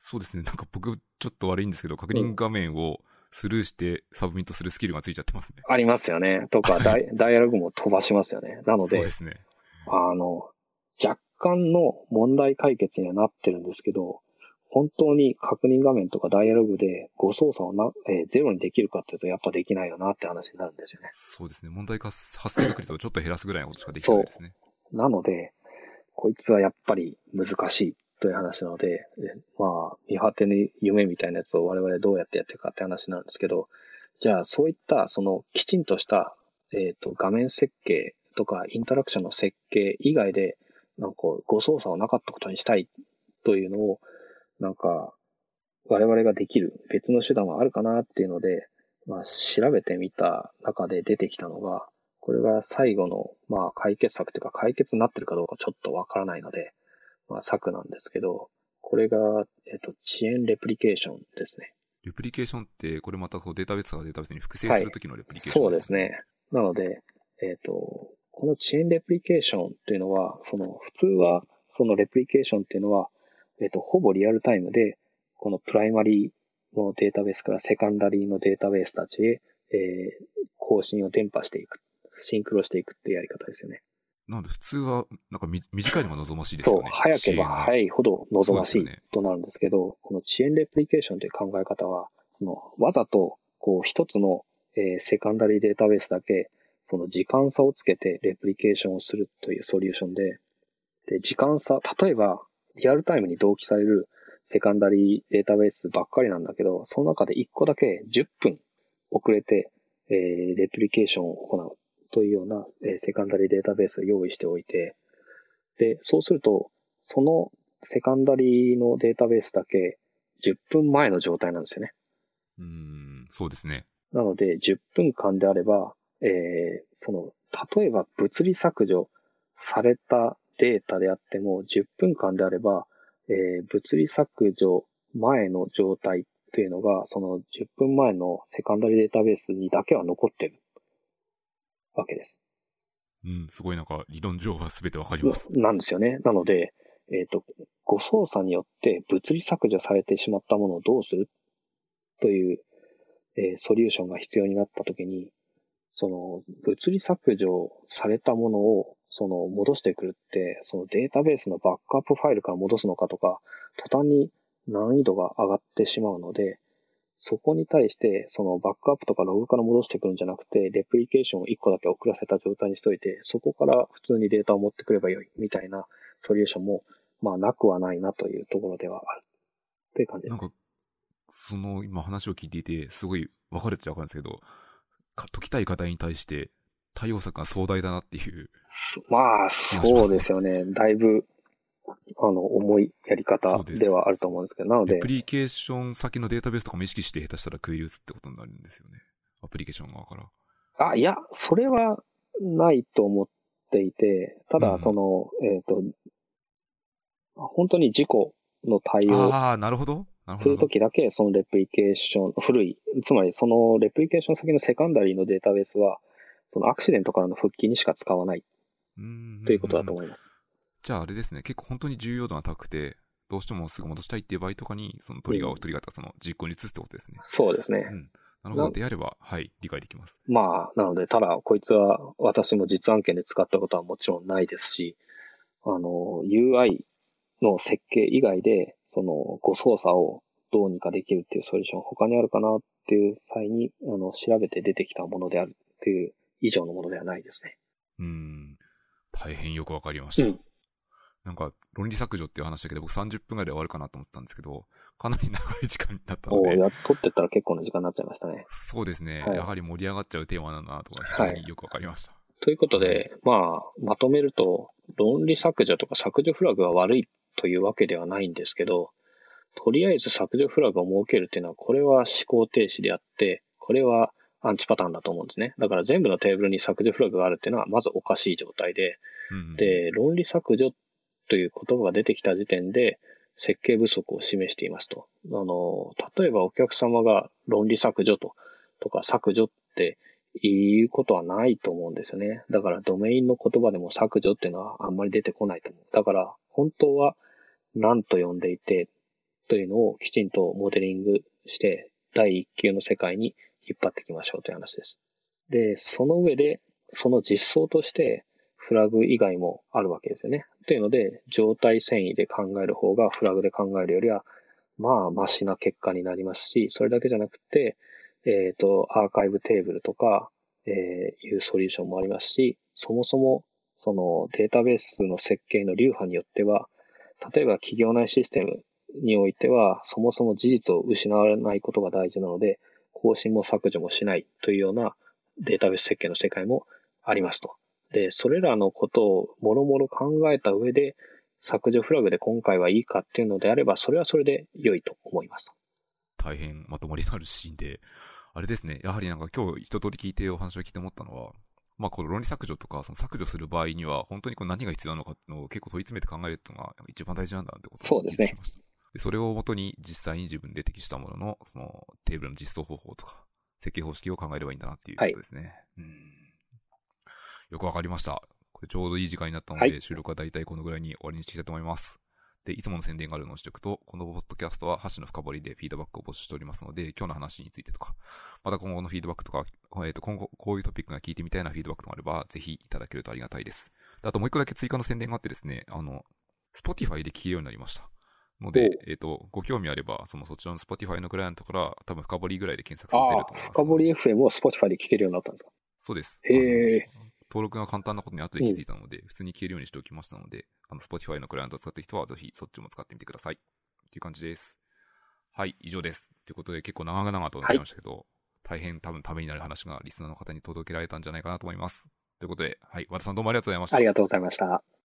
そうですね。なんか僕、ちょっと悪いんですけど、確認画面をスルーしてサブミットするスキルがついちゃってますね。ありますよね。とか、<laughs> ダイダイアログも飛ばしますよね。なので、そうですね。あの、若干の問題解決にはなってるんですけど、本当に確認画面とかダイアログで誤操作をな、えー、ゼロにできるかっていうとやっぱできないよなって話になるんですよね。そうですね。問題発生確率をちょっと減らすぐらいのことしかできないですね。そう。なので、こいつはやっぱり難しいという話なので、まあ、見果てに夢みたいなやつを我々どうやってやっていくかって話なんですけど、じゃあそういったそのきちんとした、えっ、ー、と画面設計とかインタラクションの設計以外で、なんか誤操作をなかったことにしたいというのを、なんか、我々ができる別の手段はあるかなっていうので、まあ、調べてみた中で出てきたのが、これが最後の、まあ、解決策というか解決になってるかどうかちょっとわからないので、まあ、策なんですけど、これが、えっと、遅延レプリケーションですね。レプリケーションって、これまたこうデータベースがデータベースに複製するときのレプリケーション、はい、そうですね。なので、えっ、と、この遅延レプリケーションっていうのは、その、普通は、そのレプリケーションっていうのは、えっ、と、ほぼリアルタイムで、このプライマリーのデータベースからセカンダリーのデータベースたちへ、えー、更新を伝播していく。シンクロしていくっていうやり方ですよね。なので普通は、なんか短いのが望ましいですよね。そう、早ければ早いほど望ましいとなるんですけど、ね、この遅延レプリケーションという考え方は、そのわざと、こう一つの、えー、セカンダリーデータベースだけ、その時間差をつけてレプリケーションをするというソリューションで、で、時間差、例えば、リアルタイムに同期されるセカンダリーデータベースばっかりなんだけど、その中で1個だけ10分遅れて、えー、レプリケーションを行うというような、えー、セカンダリーデータベースを用意しておいて、で、そうすると、そのセカンダリーのデータベースだけ10分前の状態なんですよね。うん、そうですね。なので、10分間であれば、えー、その、例えば物理削除されたデータであっても、10分間であれば、えー、物理削除前の状態というのが、その10分前のセカンダリデータベースにだけは残ってるわけです。うん、すごいなんか理論上は全てわかります。なんですよね。なので、えっ、ー、と、誤操作によって物理削除されてしまったものをどうするという、えー、ソリューションが必要になったときに、その物理削除されたものをその戻してくるって、そのデータベースのバックアップファイルから戻すのかとか、途端に難易度が上がってしまうので、そこに対して、そのバックアップとかログから戻してくるんじゃなくて、レプリケーションを1個だけ遅らせた状態にしといて、そこから普通にデータを持ってくればよい、みたいなソリューションも、まあなくはないなというところではある。という感じです。なんか、その今話を聞いていて、すごい分かるっちゃ分かるんですけど、解きたい課題に対して対応策が壮大だなっていう。まあ、そうですよね。だいぶ、あの、重いやり方ではあると思うんですけど、なので。アプリケーション先のデータベースとかも意識して下手したら食い打つってことになるんですよね。アプリケーション側から。あ、いや、それはないと思っていて、ただ、その、うん、えっ、ー、と、本当に事故の対応。ああ、なるほど。するときだけ、そのレプリケーション、古い、つまりそのレプリケーション先のセカンダリーのデータベースは、そのアクシデントからの復帰にしか使わない。ということだと思います。じゃああれですね、結構本当に重要度が高くて、どうしてもすぐ戻したいっていう場合とかに、そのトリガーを、トリガーとかその実行に移すってことですね。そうですね。うん。なるほど。であれば、はい、理解できます。まあ、なので、ただ、こいつは私も実案件で使ったことはもちろんないですし、あの、UI の設計以外で、その、誤操作をどうにかできるっていうソリューション他にあるかなっていう際に、あの、調べて出てきたものであるっていう以上のものではないですね。うん。大変よくわかりました。うん、なんか、論理削除っていう話だけど、僕30分ぐらいで終わるかなと思ってたんですけど、かなり長い時間になったので。おや、撮ってったら結構な時間になっちゃいましたね。そうですね。はい、やはり盛り上がっちゃうテーマだなとか、非常によくわかりました。はい、ということで、まあ、まとめると、論理削除とか削除フラグが悪いというわけではないんですけど、とりあえず削除フラグを設けるっていうのは、これは思考停止であって、これはアンチパターンだと思うんですね。だから全部のテーブルに削除フラグがあるっていうのは、まずおかしい状態で、うん、で、論理削除という言葉が出てきた時点で、設計不足を示していますと。あの、例えばお客様が論理削除と、とか削除って言うことはないと思うんですよね。だからドメインの言葉でも削除っていうのはあんまり出てこないと思う。だから本当は何と呼んでいてというのをきちんとモデリングして第一級の世界に引っ張っていきましょうという話です。で、その上で、その実装として、フラグ以外もあるわけですよね。というので、状態遷移で考える方がフラグで考えるよりは、まあ、マシな結果になりますし、それだけじゃなくて、えっ、ー、と、アーカイブテーブルとか、えー、いうソリューションもありますし、そもそも、そのデータベースの設計の流派によっては、例えば企業内システムにおいては、そもそも事実を失わないことが大事なので、更新も削除もしないというようなデータベース設計の世界もありますと。で、それらのことをもろもろ考えた上で、削除フラグで今回はいいかっていうのであれば、それはそれで良いと思います。大変まとまりのあるシーンで、あれですね、やはりなんか今日一通り聞いてお話を聞いて思ったのは、まあこの論理削除とか、その削除する場合には、本当にこう何が必要なのかっていうのを結構問い詰めて考えるっていうのが一番大事なんだってことそうですね。でそれをもとに実際に自分で適したものの、そのテーブルの実装方法とか、設計方式を考えればいいんだなっていうことですね。はい、うんよくわかりました。これちょうどいい時間になったので、はい、収録は大体このぐらいに終わりにしていきたいと思います。で、いつもの宣伝があるのをしておくと、このポッドキャストは箸の深掘りでフィードバックを募集しておりますので、今日の話についてとか、また今後のフィードバックとか、えっ、ー、と、今後こういうトピックが聞いてみたいなフィードバックがあれば、ぜひいただけるとありがたいです。であともう一個だけ追加の宣伝があってですね、あの、Spotify で聞けるようになりました。ので、えっ、ー、と、ご興味あれば、そのそちらの Spotify のクライアントから多分深掘りぐらいで検索されてると思います。深掘り FM を Spotify で聞けるようになったんですか？そうです。へえ。登録が簡単なことに後で気づいたので、普通に消えるようにしておきましたので、あの、Spotify のクライアントを使ってる人は、ぜひそっちも使ってみてください。っていう感じです。はい、以上です。ということで、結構長々となっちゃいましたけど、はい、大変多分ためになる話がリスナーの方に届けられたんじゃないかなと思います。ということで、はい、和田さんどうもありがとうございました。ありがとうございました。